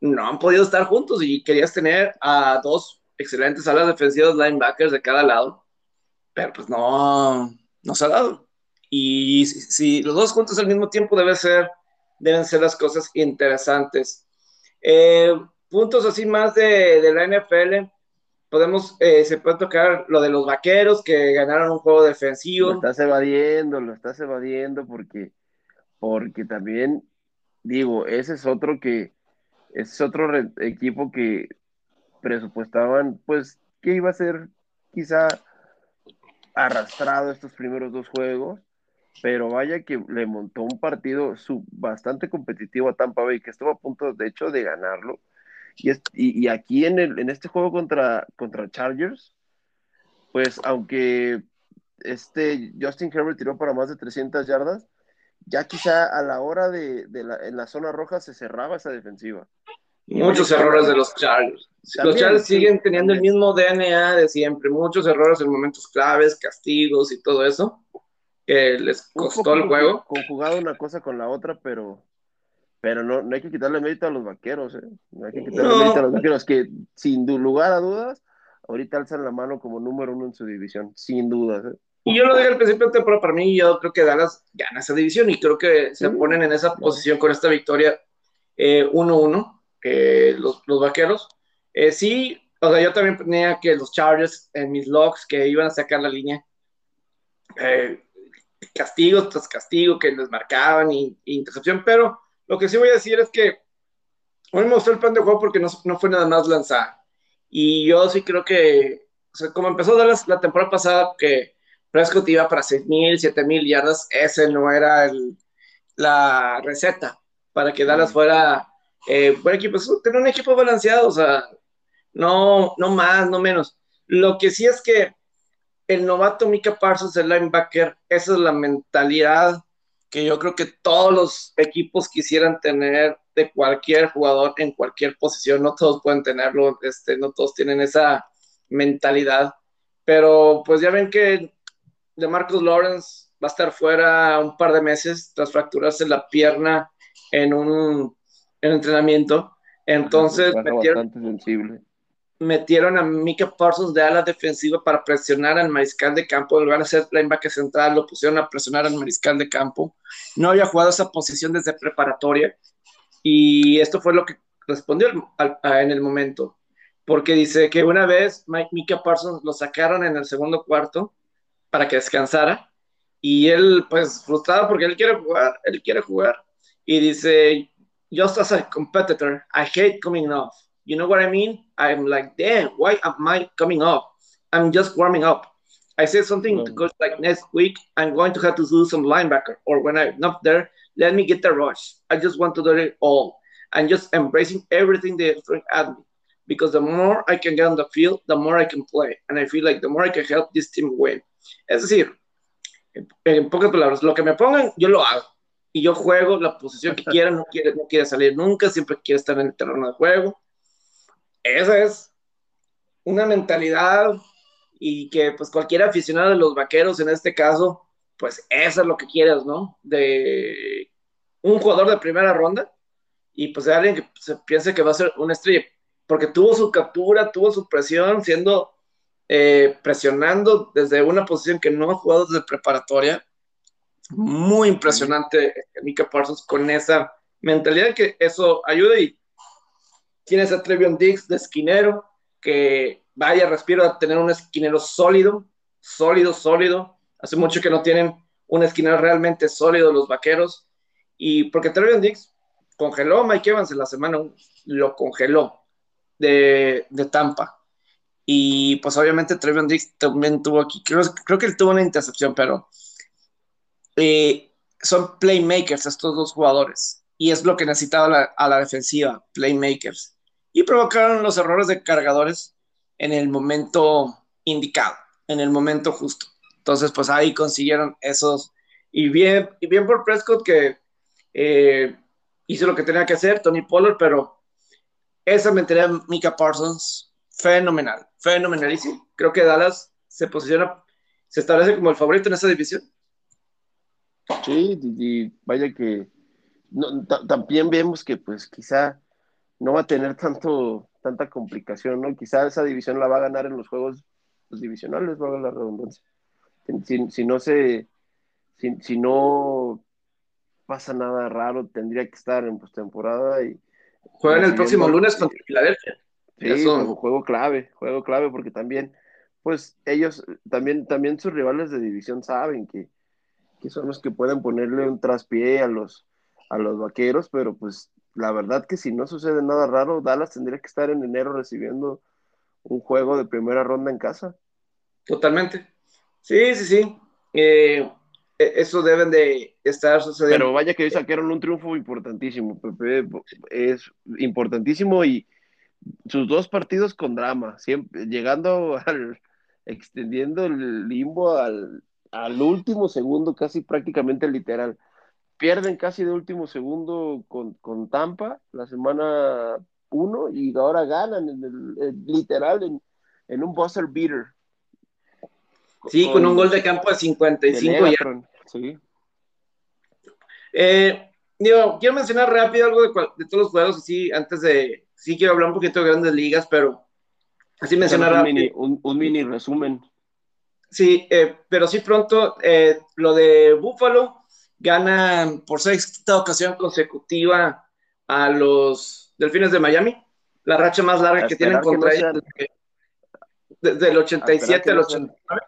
Speaker 1: no han podido estar juntos y querías tener a dos excelentes alas defensivas, linebackers de cada lado, pero pues no, no se ha dado. Y si, los dos juntos al mismo tiempo debe ser, deben ser las cosas interesantes. Eh, puntos así más de, de la NFL, podemos, eh, se puede tocar lo de los vaqueros que ganaron un juego defensivo.
Speaker 2: Lo estás evadiendo, lo estás evadiendo porque, porque también, digo, ese es otro que, es otro equipo que presupuestaban, pues, que iba a ser quizá arrastrado estos primeros dos juegos, pero vaya que le montó un partido sub, bastante competitivo a Tampa Bay, que estuvo a punto, de hecho, de ganarlo. Y, aquí en, el, en este juego contra, contra Chargers, pues aunque este Justin Herbert tiró para más de 300 yardas, ya quizá a la hora de, la, en la zona roja se cerraba esa defensiva.
Speaker 1: Muchos errores de los Chargers. los Chargers siguen teniendo el mismo DNA de siempre, muchos errores en momentos claves, castigos y todo eso, que les costó el juego.
Speaker 2: Conjugado una cosa con la otra, pero pero no, no hay que quitarle mérito a los vaqueros, ¿eh? No hay que quitarle mérito a los vaqueros, que sin lugar a dudas, ahorita alzan la mano como número uno en su división, sin dudas. ¿eh?
Speaker 1: Y yo lo dije al principio de temporada, para mí yo creo que Dallas gana esa división y creo que se ponen en esa posición con esta victoria 1-1, eh, los, los, vaqueros. Eh, sí, o sea, yo también tenía que los Chargers en mis logs que iban a sacar la línea. Eh, castigos tras castigo que les marcaban y intercepción, pero lo que sí voy a decir es que hoy me mostró el plan de juego porque no, no fue nada más lanzar. Y yo sí creo que, o sea, como empezó Dallas la temporada pasada, que Prescott iba para 6.000, 7.000 yardas, ese no era el, la receta para que Dallas fuera eh, buen equipo. tener un equipo balanceado, o sea, no, no más, no menos. Lo que sí es que el novato Mika Parsons, el linebacker, esa es la mentalidad que yo creo que todos los equipos quisieran tener de cualquier jugador en cualquier posición, no todos pueden tenerlo, este, no todos tienen esa mentalidad, pero pues ya ven que de Marcus Lawrence va a estar fuera un par de meses tras fracturarse la pierna en un entrenamiento, entonces metieron, sensible. metieron a Mika Parsons de ala defensiva para presionar al mariscal de campo, en lugar de ser linebacker central, lo pusieron a presionar al mariscal de campo. No había jugado esa posición desde preparatoria y esto fue lo que respondió en el momento, porque dice que una vez Mika Parsons lo sacaron en el segundo cuarto para que descansara y él pues frustrado porque él quiere jugar, él quiere jugar y dice, just as a competitor, I hate coming off. You know what I mean? I'm like, damn, why am I coming off? I'm just warming up. I said something mm. to coach like next week, I'm going to have to do some linebacker, or when I'm not there, let me get the rush. I just want to do it all. I'm just embracing everything they throw at me. Because the more I can get on the field, the more I can play. And I feel like the more I can help this team win. Es decir, en, pocas palabras, lo que me pongan, yo lo hago. Y yo juego la posición que quiera, no quiere, no quiere salir nunca, siempre quiere estar en el terreno de juego esa es una mentalidad y que pues cualquier aficionado de los vaqueros en este caso, pues eso es lo que quieres, ¿no? De un jugador de primera ronda y pues de alguien que se piense que va a ser un estrella, porque tuvo su captura, tuvo su presión, siendo eh, presionando desde una posición que no ha jugado desde preparatoria. Muy impresionante Mika Parsons con esa mentalidad que eso ayuda y Tienes a Trevion Diggs de esquinero, que vaya, respiro a tener un esquinero sólido, sólido, sólido. Hace mucho que no tienen un esquinero realmente sólido los vaqueros. Y porque Trevion Diggs congeló a Mike Evans en la semana, lo congeló de, Tampa. Y pues obviamente Trevion Diggs también tuvo aquí, creo, creo que él tuvo una intercepción, pero eh, son playmakers estos dos jugadores y es lo que necesitaba a la defensiva, playmakers. Y provocaron los errores de cargadores en el momento indicado, en el momento justo. Entonces, pues ahí consiguieron esos. Y bien, y bien por Prescott que eh, hizo lo que tenía que hacer, Tony Pollard, pero esa mentalidad de Mika Parsons, fenomenal, fenomenal. Y sí, creo que Dallas se posiciona, se establece como el favorito en esa división.
Speaker 2: Sí, y vaya que también vemos que pues quizá no va a tener tanto, tanta complicación, ¿no? Quizá esa división la va a ganar en los juegos divisionales, va a la redundancia. Si, no se, si, no pasa nada raro, tendría que estar en postemporada y
Speaker 1: juegan el próximo lunes contra Filadelfia.
Speaker 2: Sí, juego clave, juego clave porque también, pues ellos, también, también sus rivales de división saben que, que son los que pueden ponerle un traspié a los, a los vaqueros, pero pues la verdad que si no sucede nada raro, Dallas tendría que estar en enero recibiendo un juego de primera ronda en casa.
Speaker 1: Totalmente. Sí, sí, sí. Eh, e, eso deben de estar sucediendo.
Speaker 2: Pero vaya que hoy sacaron un triunfo importantísimo, Pepe. Es importantísimo y sus dos partidos con drama, siempre llegando [laughs] al, extendiendo el limbo al, al último segundo, casi prácticamente literal. Pierden casi de último segundo con, con Tampa la semana 1 y ahora ganan en el, literal en, en, un buzzer beater.
Speaker 1: Sí, con, un gol de campo de 55 ya. Sí. Eh, digo, quiero mencionar rápido algo de, de, todos los juegos, así, antes de, sí quiero hablar un poquito de grandes ligas, pero así mencionar
Speaker 2: un mini, un, un mini resumen.
Speaker 1: Sí, eh, pero sí pronto eh, lo de Buffalo gana por sexta ocasión consecutiva a los Delfines de Miami, la racha más larga que tienen contra ellos desde el 87 al 89,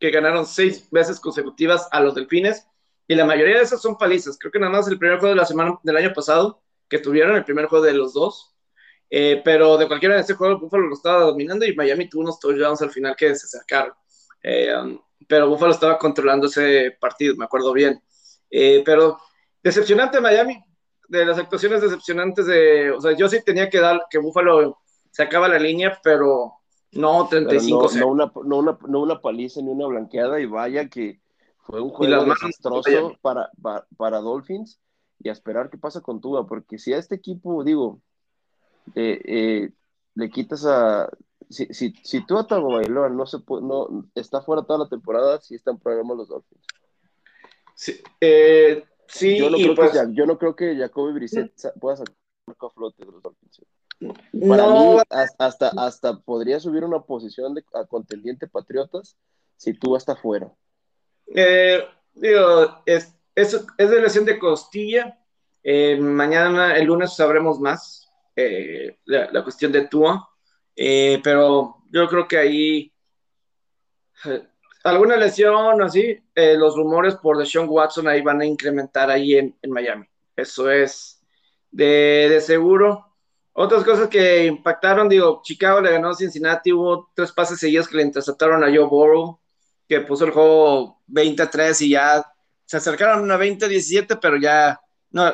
Speaker 1: que ganaron seis veces consecutivas a los Delfines y la mayoría de esas son palizas. Creo que nada más el primer juego de la semana del año pasado que tuvieron el primer juego de los dos, eh, pero de cualquiera de ese juego Buffalo lo estaba dominando y Miami tuvo unos touchdowns al final que se acercaron. Eh, um, pero Buffalo estaba controlando ese partido, me acuerdo bien. Eh, pero decepcionante Miami, de las actuaciones decepcionantes de, o sea, yo sí tenía que dar que Buffalo sacaba la línea, pero no 35
Speaker 2: no, no, una, no, una, no, una, paliza ni una blanqueada y vaya que fue un juego desastroso para, para, para, Dolphins y a esperar qué pasa con Tua, porque si a este equipo, digo, eh, le quitas a, si, si, si tú a no se no está fuera toda la temporada, sí están problemas los Dolphins.
Speaker 1: Sí, eh, sí
Speaker 2: yo, no creo que, pues yo no creo que Jacoby Brissett pueda sacar a flote de los Dolphins. Para mí, hasta, hasta podría subir una posición de, a contendiente Patriotas si tú está fuera.
Speaker 1: Eh, digo, es, es, es, de lesión de costilla. Eh, mañana, el lunes, sabremos más la, la, cuestión de Tua. Eh, pero yo creo que ahí eh, alguna lesión así, eh, los rumores por Deshaun Watson ahí van a incrementar ahí en, Miami. Eso es de, seguro. Otras cosas que impactaron, digo, Chicago le ganó a Cincinnati, hubo tres pases seguidos que le interceptaron a Joe Burrow, que puso el juego 20-3 y ya se acercaron a 20-17, pero ya no,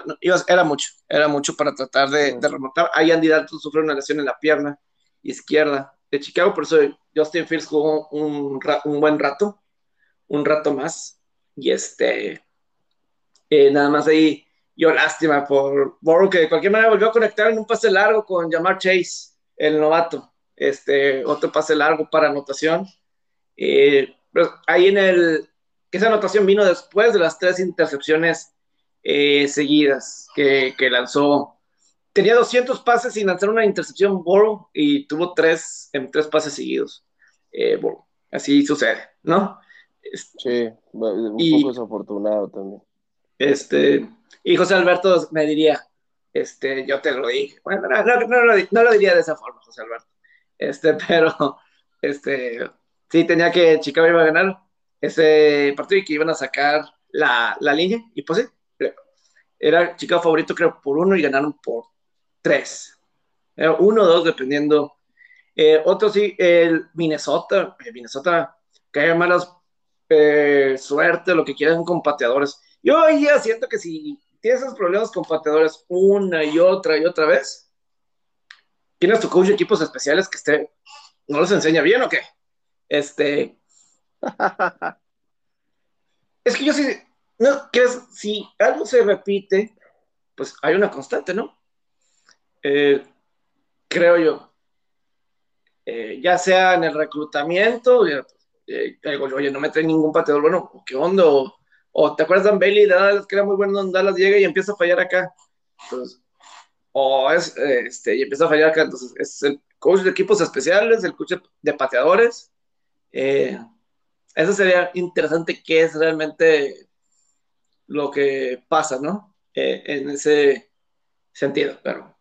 Speaker 1: era mucho, era mucho para tratar de, de remontar. Ahí Andy Dalton sufrió una lesión en la pierna izquierda de Chicago, por eso Justin Fields jugó un, un buen rato, un rato más, y este, eh, nada más ahí, yo lástima por Burrow, que de cualquier manera volvió a conectar en un pase largo con Jamar Chase, el novato, este, otro pase largo para anotación, eh, pero ahí en el, esa anotación vino después de las tres intercepciones eh, seguidas que, que lanzó tenía 200 pases sin hacer una intercepción Boro y tuvo tres en tres pases seguidos. Eh, Así sucede, ¿no?
Speaker 2: Sí, un poco desafortunado también.
Speaker 1: Este, y José Alberto me diría, este, yo te lo dije. Bueno, no, no, lo, diría de esa forma, José Alberto. Este, [laughs] pero, este, sí tenía que Chicago iba a ganar ese partido y que iban a sacar la, la línea, y pues sí, era Chicago favorito creo por uno y ganaron por tres. Eh, uno o dos, dependiendo. Eh, otro sí, el Minnesota. Eh, Minnesota, que haya malas suerte, lo que quieran con pateadores. Yo ya siento que si tienes esos problemas con pateadores una y otra y otra vez, tienes tu coach de equipos especiales que esté, no les enseña bien o qué. Este. [laughs] es que yo sí, no, que si algo se repite, pues hay una constante, ¿no? Eh, creo yo. Eh, ya sea en el reclutamiento, eh, oye, no me trae ningún pateador bueno, ¿qué onda? O, te acuerdas de Bailey de Dallas, que era muy bueno en Dallas, llega y empieza a fallar acá. o es, este, y empieza a fallar acá, entonces es el coach de equipos especiales, el coach de pateadores. Eh, eso sería interesante qué es realmente lo que pasa, ¿no? Eh, en ese sentido, pero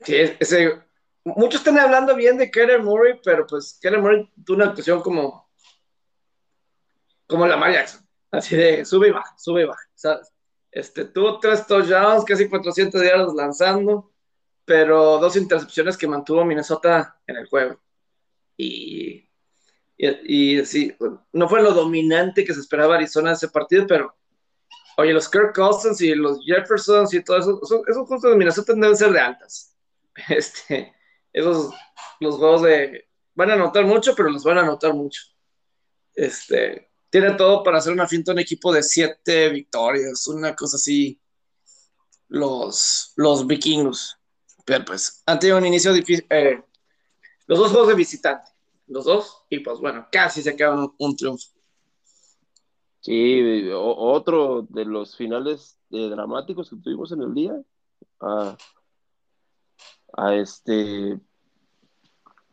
Speaker 1: sí, ese, muchos están hablando bien de Keller Murray, pero pues Keller Murray tuvo una actuación como como la Jackson, así de sube y baja, sube y baja, ¿sabes? Este, tuvo tres touchdowns, casi 400 yardas lanzando, pero dos intercepciones que mantuvo Minnesota en el juego. Y, y, sí, no fue lo dominante que se esperaba Arizona en ese partido, pero oye, los Kirk Cousins y los Jeffersons y todo eso, esos, juegos de Minnesota deben ser de altas. [laughs] Este, esos, los juegos de, van a anotar mucho, pero los van a anotar mucho. Este, tiene todo para hacer una finta un equipo de siete victorias, una cosa así, los, los vikingos. Pero pues han tenido un inicio difícil. Eh, los dos juegos de visitante, los dos, y pues bueno, casi se quedan un, triunfo.
Speaker 2: Sí, otro de los finales eh, dramáticos que tuvimos en el día. a este.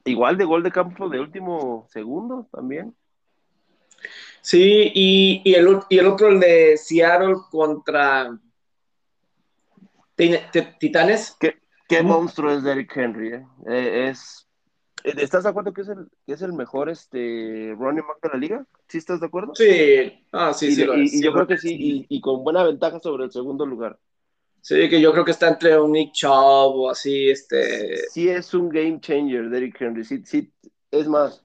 Speaker 2: Igual de gol de campo de último segundo también.
Speaker 1: Sí, y, y, el, y el otro, el de Seattle contra Titanes.
Speaker 2: ¿Qué, qué monstruo es Derrick Henry? Eh? Eh, es, ¿Estás de acuerdo que es el, que es el mejor este, running back de la liga? ¿Sí estás de acuerdo?
Speaker 1: Sí, ah, sí, sí.
Speaker 2: y, yo creo que sí, y, y, con buena ventaja sobre el segundo lugar.
Speaker 1: Sí, que yo creo que está entre un Nick Chubb o así, este...
Speaker 2: Sí es un game changer, Derrick Henry, sí, sí, es más,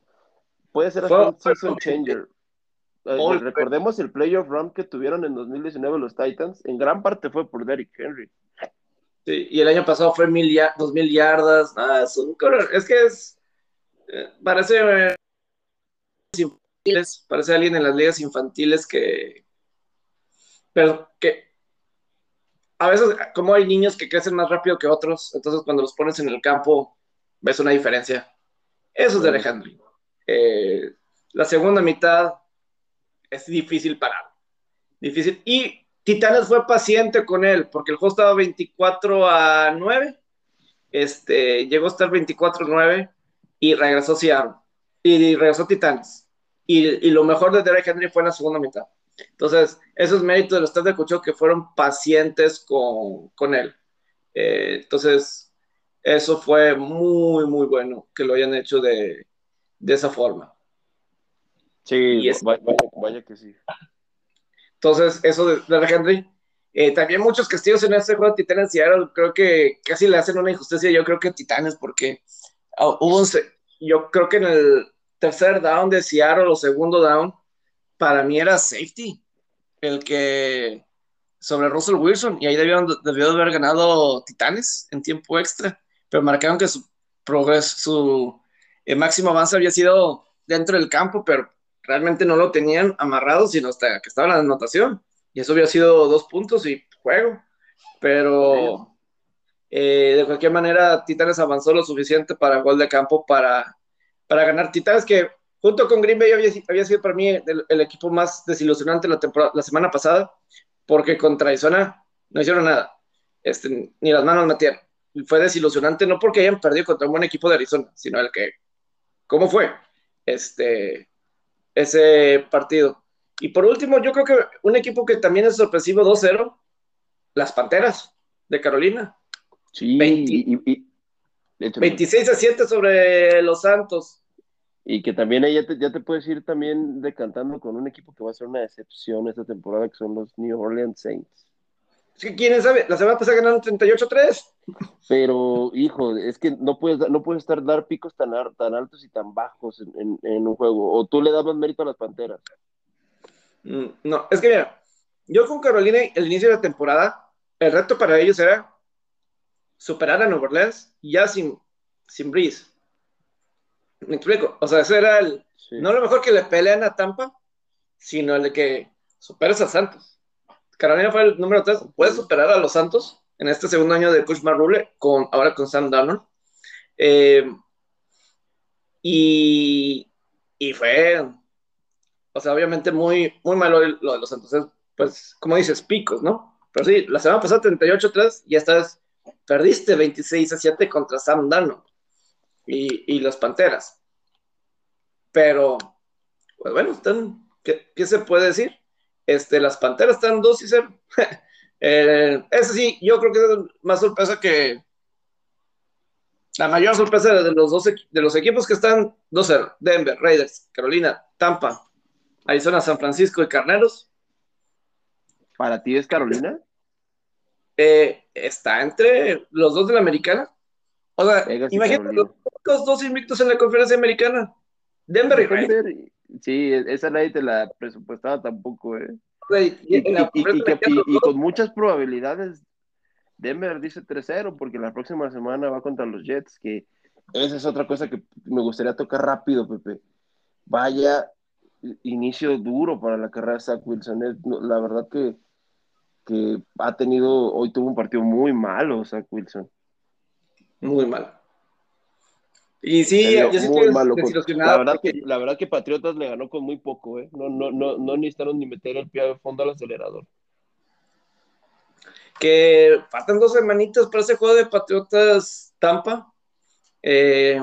Speaker 2: puede ser hasta un season changer. recordemos el playoff run que tuvieron en 2019 los Titans, en gran parte fue por Derrick Henry.
Speaker 1: Sí, y el año pasado fue mil dos mil yardas. Ah, es, un, es que es. Eh, parece. infantiles, parece alguien en las ligas infantiles que. Pero que. A veces, como hay niños que crecen más rápido que otros, entonces cuando los pones en el campo, ves una diferencia. Eso es de Alejandro. Eh, la segunda mitad es difícil parar. Difícil. Y Titanes fue paciente con él, porque el juego estaba 24 a 9. Este, llegó a estar 24 a 9 y regresó Seattle. Y regresó Titanes. Y, lo mejor de Derek Henry fue en la segunda mitad. Entonces, eso es mérito del staff de Cucho que fueron pacientes con, él. Eh, entonces, eso fue muy, muy bueno que lo hayan hecho de, esa forma.
Speaker 2: Sí, vaya que sí.
Speaker 1: Entonces, eso de, de Henry. Eh, también muchos castillos en este juego de Titanes y Seattle, creo que casi le hacen una injusticia, yo creo que Titanes, porque ah, hubo un, yo creo que en el tercer down de Seattle o segundo down, para mí era safety, el que sobre Russell Wilson, y ahí debió, debió haber ganado Titanes en tiempo extra, pero marcaron que su progreso, su eh, máximo avance había sido dentro del campo, pero realmente no lo tenían amarrado, sino hasta que estaba en la anotación. Y eso había sido dos puntos y juego. Pero eh, de cualquier manera, Titanes avanzó lo suficiente para gol de campo para, para ganar. Titanes que junto con Green Bay había, sido para mí el, equipo más desilusionante la, temporada, la semana pasada, porque contra Arizona no hicieron nada. Este, ni las manos metieron. Fue desilusionante, no porque hayan perdido contra un buen equipo de Arizona, sino el que, ¿cómo fue? Este, ese partido. Y por último, yo creo que un equipo que también es sorpresivo 2-0, las Panteras de Carolina.
Speaker 2: Sí,
Speaker 1: 26 a 7 sobre los Santos.
Speaker 2: Y que también ahí ya te, ya te puedes ir también decantando con un equipo que va a ser una decepción esta temporada, que son los New Orleans Saints.
Speaker 1: Es que quién sabe, la semana pasada ganaron 38-3.
Speaker 2: Pero, hijo, es que no puedes, no puedes estar dar picos tan, tan altos y tan bajos en, un juego. O tú le dabas mérito a las panteras.
Speaker 1: Mm, no, es que mira, yo con Carolina, el inicio de la temporada, el reto para ellos era superar a Nueva Orleans ya sin, sin Breeze. Me explico. O sea, ese era el. No lo mejor que le pelean a Tampa, sino el de que superes a Santos. Carolina fue el número 3. Puede superar a los Santos en este segundo año de Coach Marrule, con, ahora con Sam Darnold. Eh, y, y, fue, o sea, obviamente muy, muy malo lo de los Santos. Pues, como dices, picos, ¿no? Pero sí, la semana pasada 38-3, ya estás perdiste 26 a 7 contra Sam Darnold y, y los Panteras. Pero, pues bueno, están, ¿qué, se puede decir? Este, las Panteras están 2 y 0. [laughs] eh, ese sí, yo creo que es más sorpresa que la mayor sorpresa de los, dos, de los equipos que están 2-0, Denver, Raiders, Carolina, Tampa, Arizona, San Francisco y Carneros.
Speaker 2: ¿Para ti es Carolina?
Speaker 1: Eh, está entre los dos de la americana. O sea, imagínate los dos invictos en la conferencia americana. Denver y Denver,
Speaker 2: Sí, esa nadie te la presupuestaba tampoco, ¿eh? Y, y, con muchas probabilidades, Denver dice 3-0 porque la próxima semana va contra los Jets, que esa es otra cosa que me gustaría tocar rápido, Pepe. Vaya inicio duro para la carrera de Zach Wilson. La verdad que que ha tenido, hoy tuvo un partido muy malo, Zach Wilson.
Speaker 1: Muy malo. Y sí, yo sí estoy
Speaker 2: malo la, verdad que, la verdad que Patriotas le ganó con muy poco, ¿eh? No, no, no, no necesitaron ni meter el pie de fondo al acelerador.
Speaker 1: Que faltan dos semanitas para ese juego de Patriotas Tampa. Eh,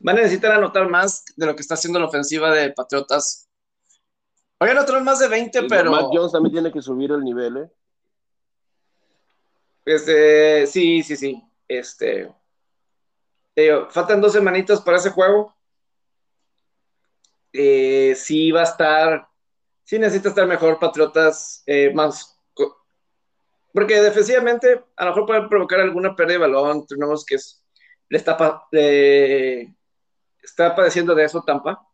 Speaker 1: van a necesitar anotar más de lo que está haciendo la ofensiva de Patriotas Oigan, otros más de 20, pero.
Speaker 2: Matt Jones también tiene que subir el nivel, ¿eh?
Speaker 1: Este, sí, sí, sí. Este. faltan dos semanitas para ese juego. Eh, sí va a estar. Sí necesita estar mejor, Patriotas. Eh, más. Porque defensivamente, a lo mejor puede provocar alguna pérdida de balón. Tenemos que le está, está padeciendo de eso Tampa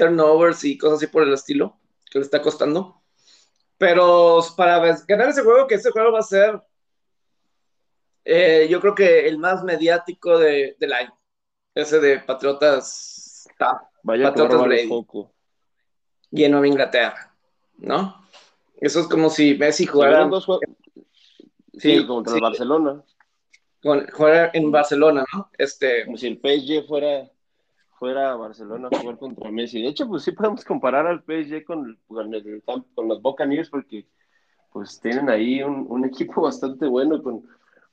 Speaker 1: turnovers y cosas así por el estilo, que le está costando. Pero para ganar ese juego, que ese juego va a ser, eh, yo creo que el más mediático de, del año. Ese de Patriotas.
Speaker 2: Vaya Patriotas Brady. Poco.
Speaker 1: Y en Nueva Inglaterra, ¿no? Eso es como si Messi jugara.
Speaker 2: Dos sí, contra el Barcelona.
Speaker 1: Con, jugar en Barcelona, ¿no? Este,
Speaker 2: como si el PSG fuera fuera a Barcelona a jugar contra Messi. De hecho, pues sí podemos comparar al PSG con, con, el, con los Buccaneers porque pues tienen ahí un, equipo [laughs] bastante bueno con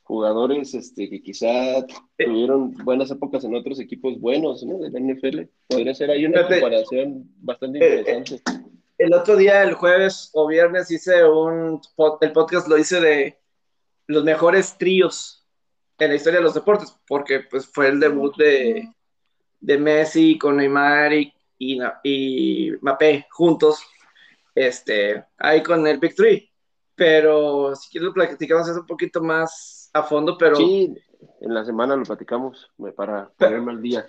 Speaker 2: jugadores este, que quizá tuvieron buenas épocas en otros equipos buenos ¿no? de la NFL. Podría ser ahí una comparación bastante eh, eh, interesante.
Speaker 1: El otro día, el jueves o viernes, hice un, el podcast lo hice de los mejores tríos en la historia de los deportes, porque pues fue el debut de, de Messi con Neymar y, y, y juntos, este, ahí con el Big Three. Pero si quieres lo platicamos eso un poquito más a fondo, pero...
Speaker 2: Sí, en la semana lo platicamos para ponerme al día.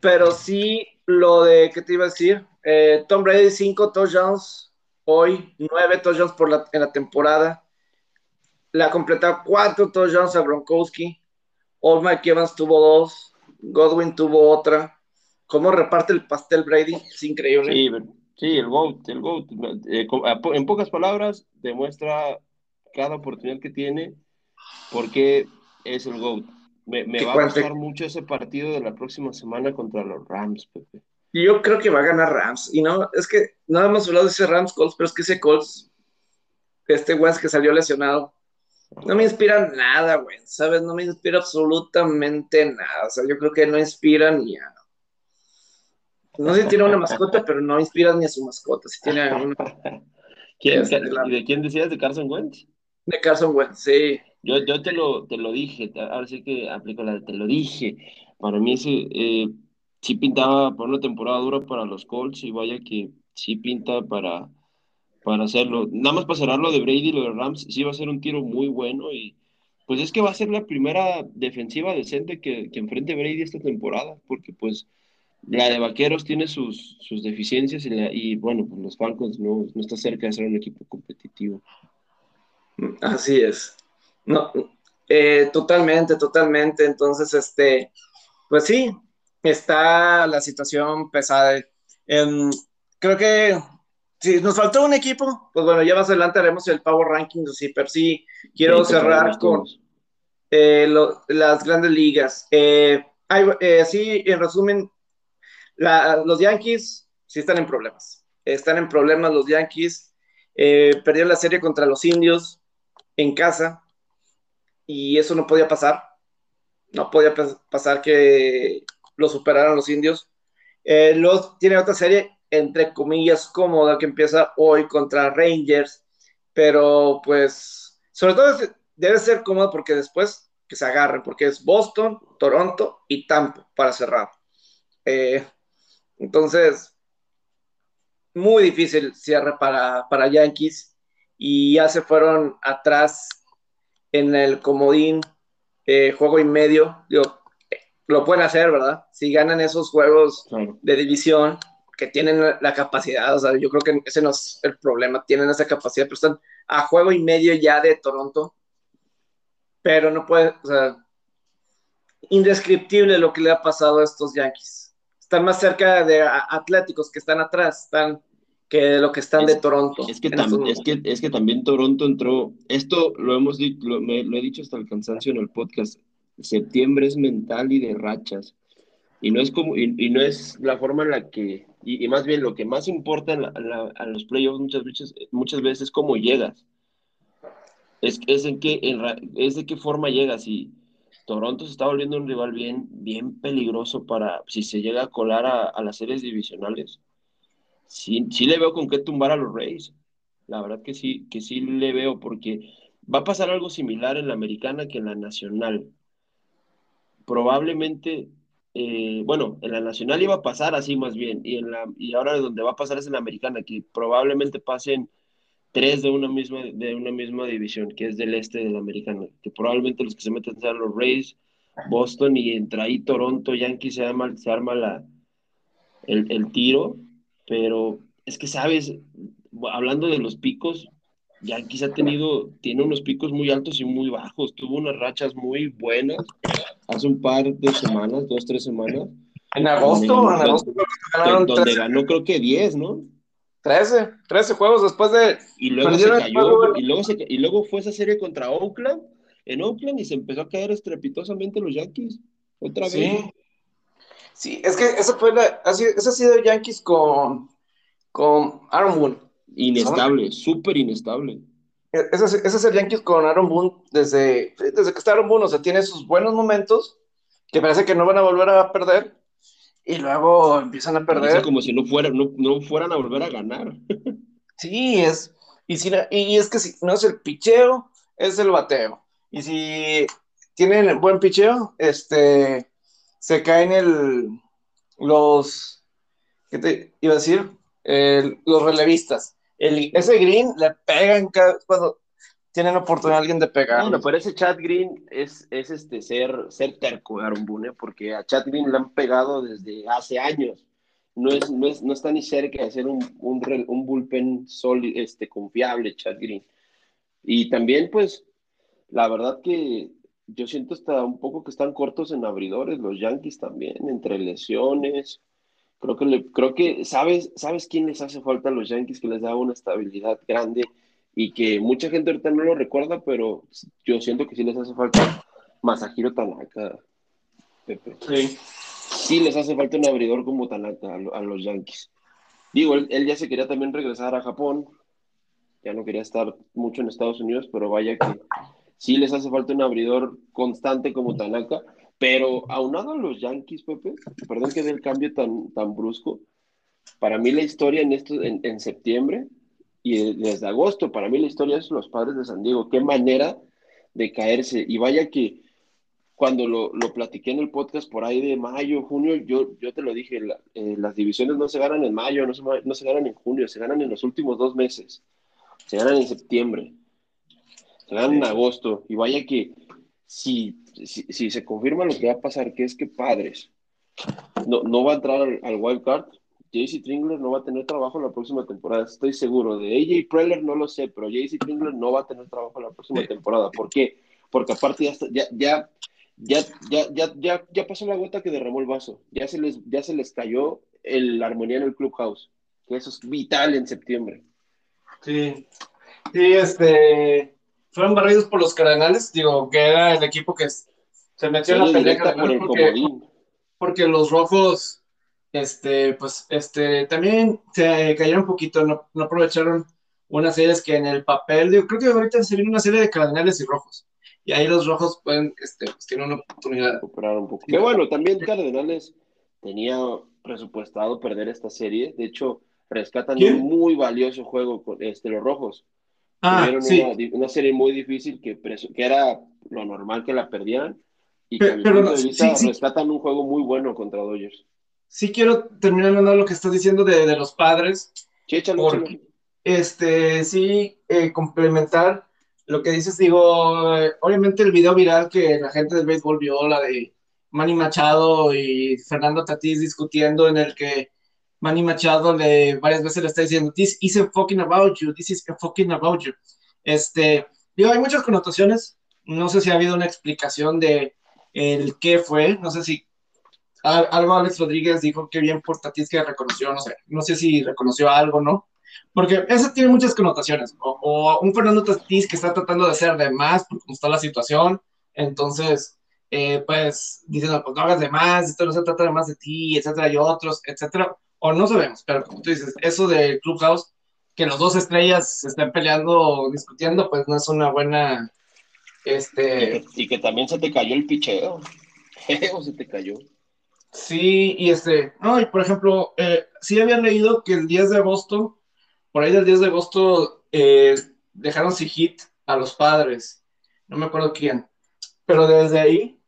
Speaker 1: Pero sí, lo de, ¿qué te iba a decir? Eh, Tom Brady, 5 touchdowns hoy, 9 touchdowns por la, en la temporada. La completa 4 touchdowns a Gronkowski. Old Mike Evans tuvo 2. Godwin tuvo otra. ¿Cómo reparte el pastel Brady? Es increíble.
Speaker 2: Sí, el GOAT, el GOAT. Eh, en pocas palabras, demuestra cada oportunidad que tiene porque es el GOAT. Me, va a gustar mucho ese partido de la próxima semana contra los Rams, Pepe.
Speaker 1: Yo creo que va a ganar Rams. Y no, es que no hemos hablado de ese Rams Colts, pero es que ese Colts, este West que salió lesionado, no me inspira nada, güey, ¿sabes? No me inspira absolutamente nada. O sea, yo creo que no inspira ni a. No sé si tiene una mascota, pero no inspira ni a su mascota. Si tiene una... [laughs]
Speaker 2: Este, ¿De quién decías? ¿De Carson Wentz?
Speaker 1: De Carson Wentz, sí.
Speaker 2: Yo, yo te, lo, te lo dije, ahora sí que aplico la te lo dije. Para mí ese, eh, sí pintaba por una temporada dura para los Colts y vaya que sí pinta para para hacerlo. Nada más para cerrar lo de Brady y lo de Rams, sí va a ser un tiro muy bueno y pues es que va a ser la primera defensiva decente que, que enfrente Brady esta temporada, porque pues la de Vaqueros tiene sus, sus deficiencias y, bueno, pues los Falcons no, no está cerca de ser un equipo competitivo.
Speaker 1: Así es. No, eh, totalmente, totalmente. Entonces, este, pues sí, está la situación pesada. Em, creo que si nos faltó un equipo, pues bueno, ya más adelante haremos el Power Ranking, sí, pero sí quiero cerrar con eh, las grandes ligas. Eh, eh, sí, en resumen, los Yankees sí están en problemas. Están en problemas los Yankees. perdieron la serie contra los indios en casa. y eso no podía pasar. No podía pasar que lo superaran los indios. Los, tiene otra serie, entre comillas, cómoda, que empieza hoy contra Rangers, pero pues, sobre todo debe ser cómodo porque después que se agarren, porque es Boston, Toronto y Tampa para cerrar. Eh, entonces, muy difícil cierre para, para Yankees y ya se fueron atrás en el comodín, eh, juego y medio. Digo, lo pueden hacer, ¿verdad? Si ganan esos juegos de división, que tienen la capacidad, o sea, yo creo que ese no es el problema, tienen esa capacidad, pero están a juego y medio ya de Toronto, pero no puede, o sea, indescriptible lo que le ha pasado a estos Yankees. Están más cerca de Atléticos que están atrás, están que lo que están de Toronto.
Speaker 2: Es que, es, que, es que también Toronto entró, esto lo hemos lo, lo he dicho hasta el cansancio en el podcast, septiembre es mental y de rachas. Y no es como, y, no es la forma en la que, y, más bien lo que más importa a los playoffs muchas veces, muchas veces es cómo llegas. Es, es, en qué, es de qué forma llegas. Y Toronto se está volviendo un rival bien, bien peligroso para si se llega a colar a, las series divisionales. Sí, sí le veo con qué tumbar a los Rays. La verdad que sí, que sí le veo, porque va a pasar algo similar en la americana que en la nacional. Probablemente eh, bueno, en la nacional iba a pasar así más bien, y, en la, y ahora donde va a pasar es en la americana, que probablemente pasen tres de una misma, de una misma división, que es del este de la americana, que probablemente los que se meten sean los Rays, Boston, y entre ahí Toronto, Yankees se arma, se arma la, el, el tiro, pero es que sabes, hablando de los picos, Yankees ha tenido, tiene unos picos muy altos y muy bajos, tuvo unas rachas muy buenas hace un par de semanas, dos, tres semanas.
Speaker 1: En agosto, en, agosto
Speaker 2: donde ganó creo que 10, ¿no?
Speaker 1: 13, 13 juegos después de...
Speaker 2: Y luego se cayó, y luego, y luego fue esa serie contra Oakland, en Oakland, y se empezó a caer estrepitosamente los Yankees, otra vez.
Speaker 1: Sí, es que esa fue la, ese ha sido Yankees con, con Aaron Boone.
Speaker 2: Inestable, súper inestable.
Speaker 1: Ese, ese, es el Yankees con Aaron Boone desde, desde que está Aaron Boone, o sea, tiene sus buenos momentos que parece que no van a volver a perder y luego empiezan a perder.
Speaker 2: como si no, fuera, no, no, fueran a volver a ganar. [laughs]
Speaker 1: sí, es, y, si, y es que si no es el picheo, es el bateo. Y si tienen buen picheo, este, se caen el, los, ¿qué te iba a decir? los relevistas ese Green le pegan cuando tienen oportunidad alguien de pegar.
Speaker 2: Bueno, pero ese Chad Green es, es este ser, ser terco, Aaron porque a Chad Green le han pegado desde hace años. No, es, no, es, no está ni cerca de ser un, un, un bullpen sólido, este, confiable, Chad Green. Y también, pues, la verdad que yo siento hasta un poco que están cortos en abridores, los Yankees también, entre lesiones, Creo que, creo que ¿sabes, ¿sabes quién les hace falta a los Yankees que les da una estabilidad grande y que mucha gente ahorita no lo recuerda, pero yo siento que sí les hace falta Masahiro Tanaka, Pepe. Sí. Sí les hace falta un abridor como Tanaka a, los Yankees. Digo, él, él, ya se quería también regresar a Japón, ya no quería estar mucho en Estados Unidos, pero vaya que sí les hace falta un abridor constante como Tanaka pero aunado a los Yankees, Pepe, perdón que dé el cambio tan, tan brusco, para mí la historia en, esto, en, septiembre y desde agosto, para mí la historia es los padres de San Diego. Qué manera de caerse. Y vaya que cuando lo, lo platiqué en el podcast por ahí de mayo, junio, yo, yo te lo dije, eh, las divisiones no se ganan en mayo, no se, no se ganan en junio, se ganan en los últimos dos meses. Se ganan en septiembre, se ganan en agosto. Y vaya que si si, se confirma lo que va a pasar, que es que Padres no, no va a entrar al, wild card, JC Tringler no va a tener trabajo la próxima temporada, estoy seguro. De AJ Preller no lo sé, pero JC Tringler no va a tener trabajo la próxima temporada. ¿Por qué? Porque aparte ya, ya, ya, ya, ya, ya, ya, pasó la gota que derramó el vaso. Ya se les, ya se les cayó el, la armonía en el clubhouse. Que eso es vital en septiembre.
Speaker 1: Sí. Sí, este fueron barridos por los Cardenales, digo, que era el equipo que se metió en la pelea porque, porque, los rojos, este, pues, este, también se cayeron un poquito, no, aprovecharon unas series que en el papel, digo, creo que ahorita se viene una serie de Cardenales y rojos, y ahí los rojos pueden, este, pues, tienen una oportunidad. de
Speaker 2: Recuperar un poco. Que bueno, también Cardenales tenía presupuestado perder esta serie. De hecho, rescatan
Speaker 1: ¿Quién?
Speaker 2: un muy valioso juego con este, los rojos.
Speaker 1: Ah,
Speaker 2: Tuvieron
Speaker 1: sí.
Speaker 2: una, una serie muy difícil que, presu- que era lo normal que la perdieran. Y que a mi
Speaker 1: pero
Speaker 2: punto
Speaker 1: no,
Speaker 2: de
Speaker 1: sí,
Speaker 2: vista
Speaker 1: sí.
Speaker 2: rescatan un juego muy bueno contra Dodgers.
Speaker 1: Sí quiero terminar hablando lo que estás diciendo de, de los padres.
Speaker 2: Sí,
Speaker 1: Porque-. Este, sí, eh, complementar lo que dices, digo, eh, obviamente el video viral que la gente del béisbol vio, la de Manny Machado y Fernando Tatís discutiendo en el que Manny Machado le varias veces le está diciendo, this isn't fucking about you, this is fucking about you. Este, digo, hay muchas connotaciones, no sé si ha habido una explicación de el qué fue, no sé si al- algo Alex Rodríguez dijo que bien por Tatís que reconoció, no sé, no sé si reconoció algo, ¿no? Porque eso tiene muchas connotaciones. O, o un Fernando Tatís que está tratando de hacer de más por cómo está la situación. Entonces, eh, pues, diciendo, pues no hagas de más, esto no se trata de más de ti, etcétera, y otros, etcétera. O no sabemos, pero como tú dices, eso del Clubhouse, que los dos estrellas se estén peleando, discutiendo, pues no es una buena.
Speaker 2: Y
Speaker 1: Este,
Speaker 2: que, y que también se te cayó el picheo. [laughs] Feo se te cayó.
Speaker 1: Sí, y este, no, y por ejemplo, eh, sí había leído que el 10 de agosto, por ahí del 10 de agosto, eh, dejaron sin hit a los padres, no me acuerdo quién, pero desde ahí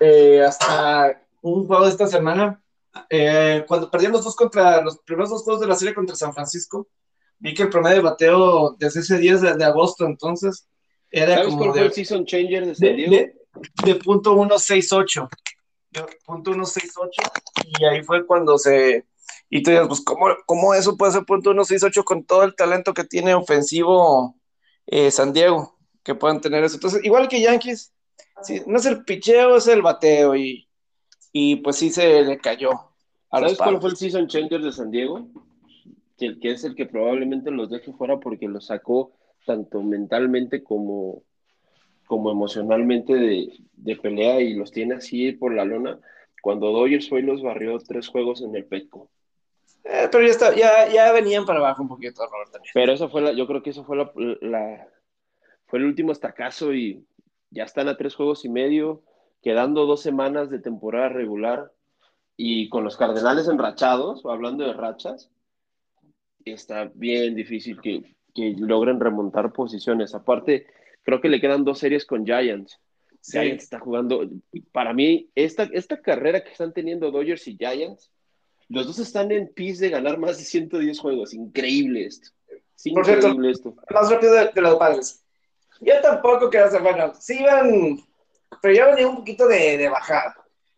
Speaker 1: eh, hasta un juego de esta semana, eh, cuando perdieron los dos contra, los primeros dos juegos de la serie contra San Francisco, vi que el promedio de bateo desde ese 10 de, de agosto, entonces, era
Speaker 2: ¿Sabes
Speaker 1: como
Speaker 2: cuál fue
Speaker 1: de,
Speaker 2: el season changer de San Diego?
Speaker 1: de, de punto 168. De punto 168. Y ahí fue cuando se. Y tú dices, pues, ¿cómo, cómo eso puede ser punto 168 con todo el talento que tiene ofensivo eh, San Diego? Que puedan tener eso. Entonces, igual que Yankees, sí, no es el picheo, es el bateo. Y, y pues sí se le cayó
Speaker 2: ¿Sabes cuál fue el season changer de San Diego? Que, que es el que probablemente los deje fuera porque los sacó tanto mentalmente como, como emocionalmente de, de pelea y los tiene así por la lona. Cuando Dodgers fue y los barrió tres juegos en el Petco.
Speaker 1: Eh, pero ya, está, ya, ya venían para abajo un poquito, Robert, también.
Speaker 2: Pero eso fue la, yo creo que eso fue la, la- fue el último estacazo y ya están a tres juegos y medio, quedando dos semanas de temporada regular y con los Cardenales enrachados, hablando de rachas, está bien difícil que, que logren remontar posiciones. Aparte, creo que le quedan dos series con Giants.
Speaker 1: Sí.
Speaker 2: Giants está jugando, para mí, esta, esta carrera que están teniendo Dodgers y Giants, los dos están en pis de ganar más de 110 juegos. Increíble esto. Es
Speaker 1: Por cierto,
Speaker 2: increíble esto.
Speaker 1: más rápido de, de los padres. Yo tampoco quiero hacer, bueno, sí iban, pero ya venía un poquito de, de bajada.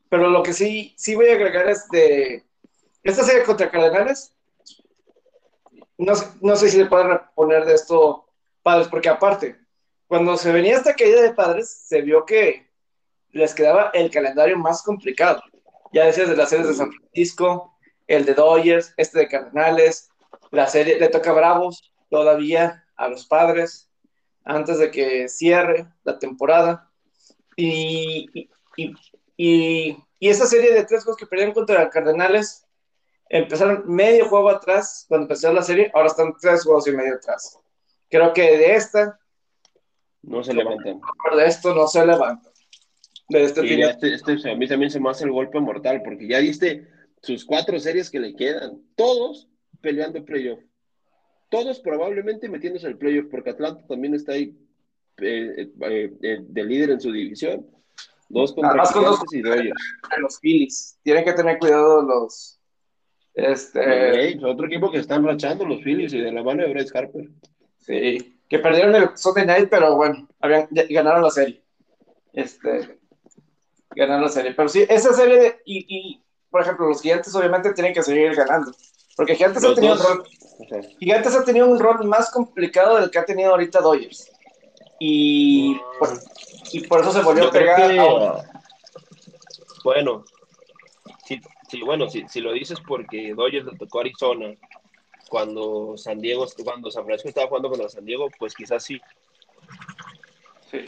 Speaker 1: Pero lo que sí, sí voy a agregar es de esta serie contra Cardenales. No, no sé si le pueden poner de esto padres, porque aparte, cuando se venía esta caída de padres, se vio que les quedaba el calendario más complicado. Ya decías de las series de San Francisco, el de Dodgers, este de Cardenales, la serie le toca a Bravos todavía a los padres antes de que cierre la temporada. Y, y, y, y- esa serie de tres juegos que perdieron contra Cardenales empezaron medio juego atrás cuando empezó la serie, ahora están tres juegos y medio atrás. Creo que de esta,
Speaker 2: No se levantan.
Speaker 1: de esto no se levanta. De este final.
Speaker 2: este, este a mí también se me hace el golpe mortal, porque ya viste sus cuatro series que le quedan, todos peleando playoff. Todos probablemente metiéndose al playoff, porque Atlanta también está ahí eh, eh, eh, de líder en su división. Dos contra
Speaker 1: Además, con dos-
Speaker 2: Gigantes y Dodgers.
Speaker 1: los Phillies. Tienen que tener cuidado los. Este,
Speaker 2: Los otro equipo que están rachando los Phillies y de la mano de Bryce Harper.
Speaker 1: Sí, que perdieron el Sunday Night, pero bueno, habían, ganaron la serie. Este, ganaron la serie. Pero sí, esa serie, de- y, y, por ejemplo, los gigantes obviamente tienen que seguir ganando. Porque gigantes ha,
Speaker 2: Los
Speaker 1: tenido un rol,
Speaker 2: O sea,
Speaker 1: gigantes ha tenido un rol más complicado del que ha tenido ahorita Dodgers. Y por, y por eso se volvió a pegar
Speaker 2: que, bueno, si, si- bueno, si, lo dices porque Dodgers le tocó a Arizona cuando San Diego, cuando San Francisco estaba jugando contra San Diego, pues quizás sí.
Speaker 1: Sí.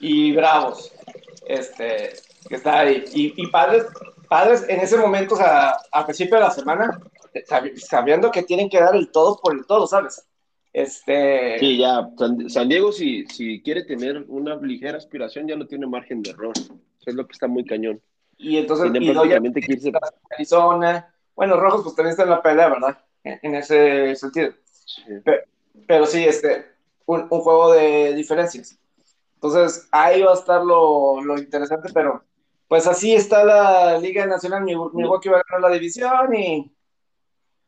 Speaker 1: Y Bravos, este, que está ahí. Y, y padres, padres en ese momento, o sea, a principio de la semana, sabi- sabiendo que tienen que dar el todo por el todo, ¿sabes? Este...
Speaker 2: Sí, ya, San, Diego si, si quiere tener una ligera aspiración ya no tiene margen de error, es lo que está muy cañón.
Speaker 1: Y entonces, y Arizona, bueno, Rojos pues también está en la pelea, ¿verdad? En, ese sentido. Pero, sí, este, un, juego de diferencias. Entonces, ahí va a estar lo, lo, interesante, pero pues así está la Liga Nacional. Milwaukee va a ganar la división y,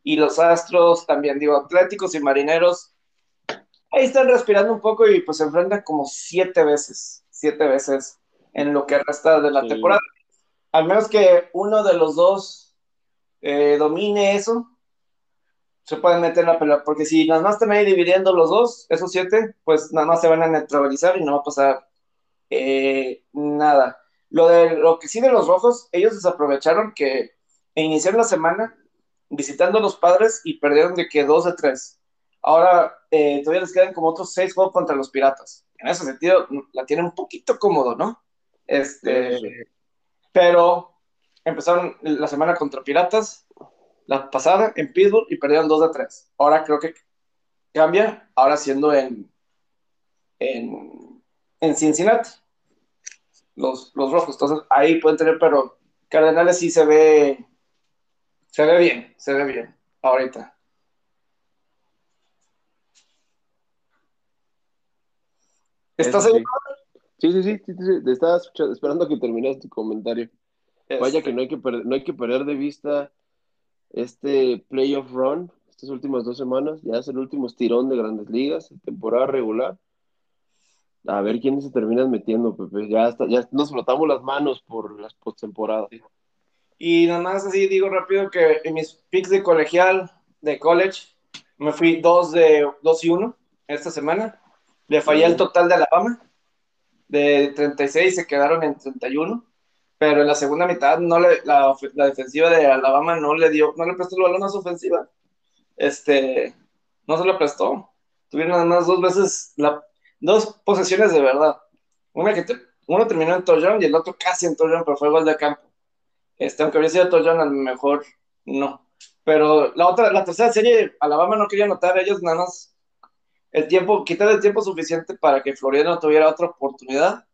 Speaker 1: y los Astros también, digo, Atléticos y Marineros. Ahí están respirando un poco y pues se enfrentan como siete veces, siete veces en lo que resta de la temporada. Al menos que uno de los dos eh, domine eso, se pueden meter en la pelea, porque si nada más están ahí dividiendo los dos, esos siete, pues nada más se van a neutralizar y no va a pasar eh, nada. Lo de lo que sí de los rojos, ellos desaprovecharon que iniciaron la semana visitando a los padres y perdieron de que dos de tres. Ahora eh, todavía les quedan como otros seis juegos contra los piratas. En ese sentido, la tienen un poquito cómodo, ¿no? Este, Pero empezaron la semana contra piratas, la pasada en Pittsburgh y perdieron 2 de 3. Ahora creo que cambia, ahora siendo en, en, en Cincinnati. Los, los, rojos, entonces ahí pueden tener, pero Cardenales sí se ve, se ve bien, se ve bien ahorita. ¿Estás
Speaker 2: seguro? Sí, sí, sí, sí, sí, estaba esperando que terminaras tu comentario. Vaya que no hay que, no hay que perder de vista este playoff run, estas últimas dos semanas, ya es el último estirón de grandes ligas, temporada regular. A ver quiénes se terminan metiendo, Pepe. Ya, está, ya nos frotamos las manos por las postemporadas.
Speaker 1: Y nada más así digo rápido que en mis picks de colegial, de college, me fui 2 de 2 y 1 esta semana. Le fallé el total de Alabama. De 36 se quedaron en 31 pero en la segunda mitad no le, la, la, defensiva de Alabama no le dio, no le prestó el balón a su ofensiva. Este, no se lo prestó. Tuvieron nada más dos veces, la, dos posesiones de verdad. Una que uno terminó en touchdown y el otro casi en touchdown, pero fue gol de campo. Este, aunque había sido touchdown, a lo mejor no. Pero la otra, la tercera serie, Alabama no quería anotar, ellos nada más el tiempo, quitar el tiempo suficiente para que Florida no tuviera otra oportunidad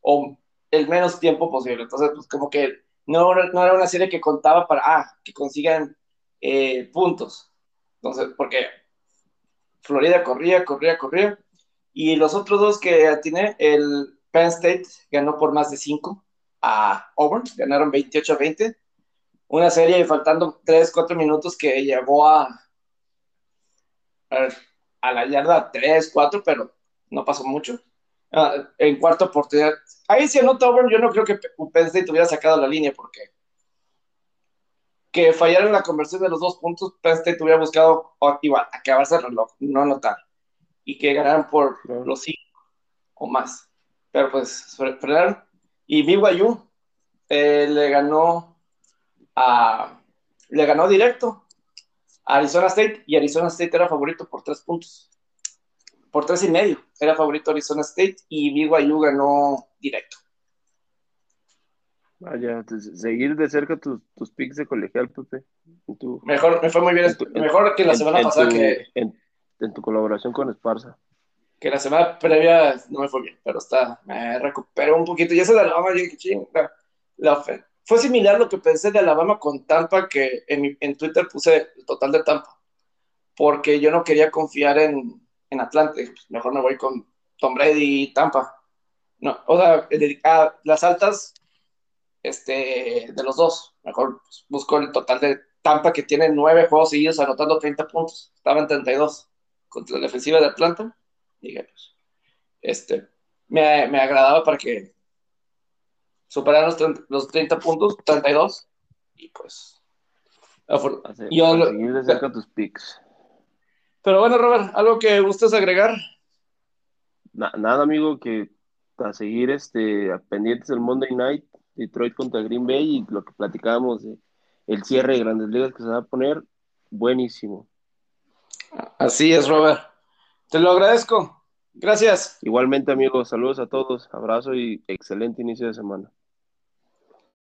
Speaker 1: o el menos tiempo posible. Entonces, pues como que no, no era una serie que contaba para, ah, que consigan eh, puntos. Entonces, porque Florida corría, corría, corría. Y los otros dos que tiene, el Penn State ganó por más de 5 a Auburn, ganaron 28 a 20. Una serie faltando 3, 4 minutos que llegó a, a, a la yarda 3, 4, pero no pasó mucho. Ah, en cuarta oportunidad. Ahí si anota Auburn, yo no creo que Penn State hubiera sacado la línea porque que fallaran la conversión de los dos puntos, Penn State hubiera buscado igual, acabarse el reloj, no anotar. Y que ganaran por los cinco o más. Pero pues frenaron. Y BYU eh, le ganó a le ganó directo Arizona State y Arizona State era favorito por tres puntos por tres y medio. Era favorito Arizona State y BYU ganó directo.
Speaker 2: Vaya, seguir de cerca tus, tus picks de colegial, Pepe.
Speaker 1: mejor, me fue muy bien. mejor que la semana pasada que.
Speaker 2: En, tu colaboración con Esparza.
Speaker 1: Que la semana previa no me fue bien, pero está. Me recuperó un poquito. Y ese de Alabama, yo dije, la, fue similar lo que pensé de Alabama con Tampa, que en, Twitter puse el total de Tampa. Porque yo no quería confiar en, en Atlanta. Pues, mejor me voy con Tom Brady y Tampa. No, o sea, las altas este, de los dos. Mejor pues, busco el total de Tampa que tiene nueve juegos seguidos anotando 30 puntos. Estaba en 32 contra la defensiva de Atlanta. Dije, pues, este, me, me agradaba para que superaran los, los 30 puntos, 32. Y pues.
Speaker 2: yo, seguir de cerca tus picks.
Speaker 1: Pero bueno, Robert, ¿algo que gustes agregar?
Speaker 2: nada, amigo, que a seguir este, pendientes del Monday Night, Detroit contra Green Bay y lo que platicábamos de el cierre de grandes ligas que se va a poner, buenísimo.
Speaker 1: Así es, Robert. Te lo agradezco. Gracias.
Speaker 2: Igualmente, amigos, saludos a todos, abrazo y excelente inicio de semana.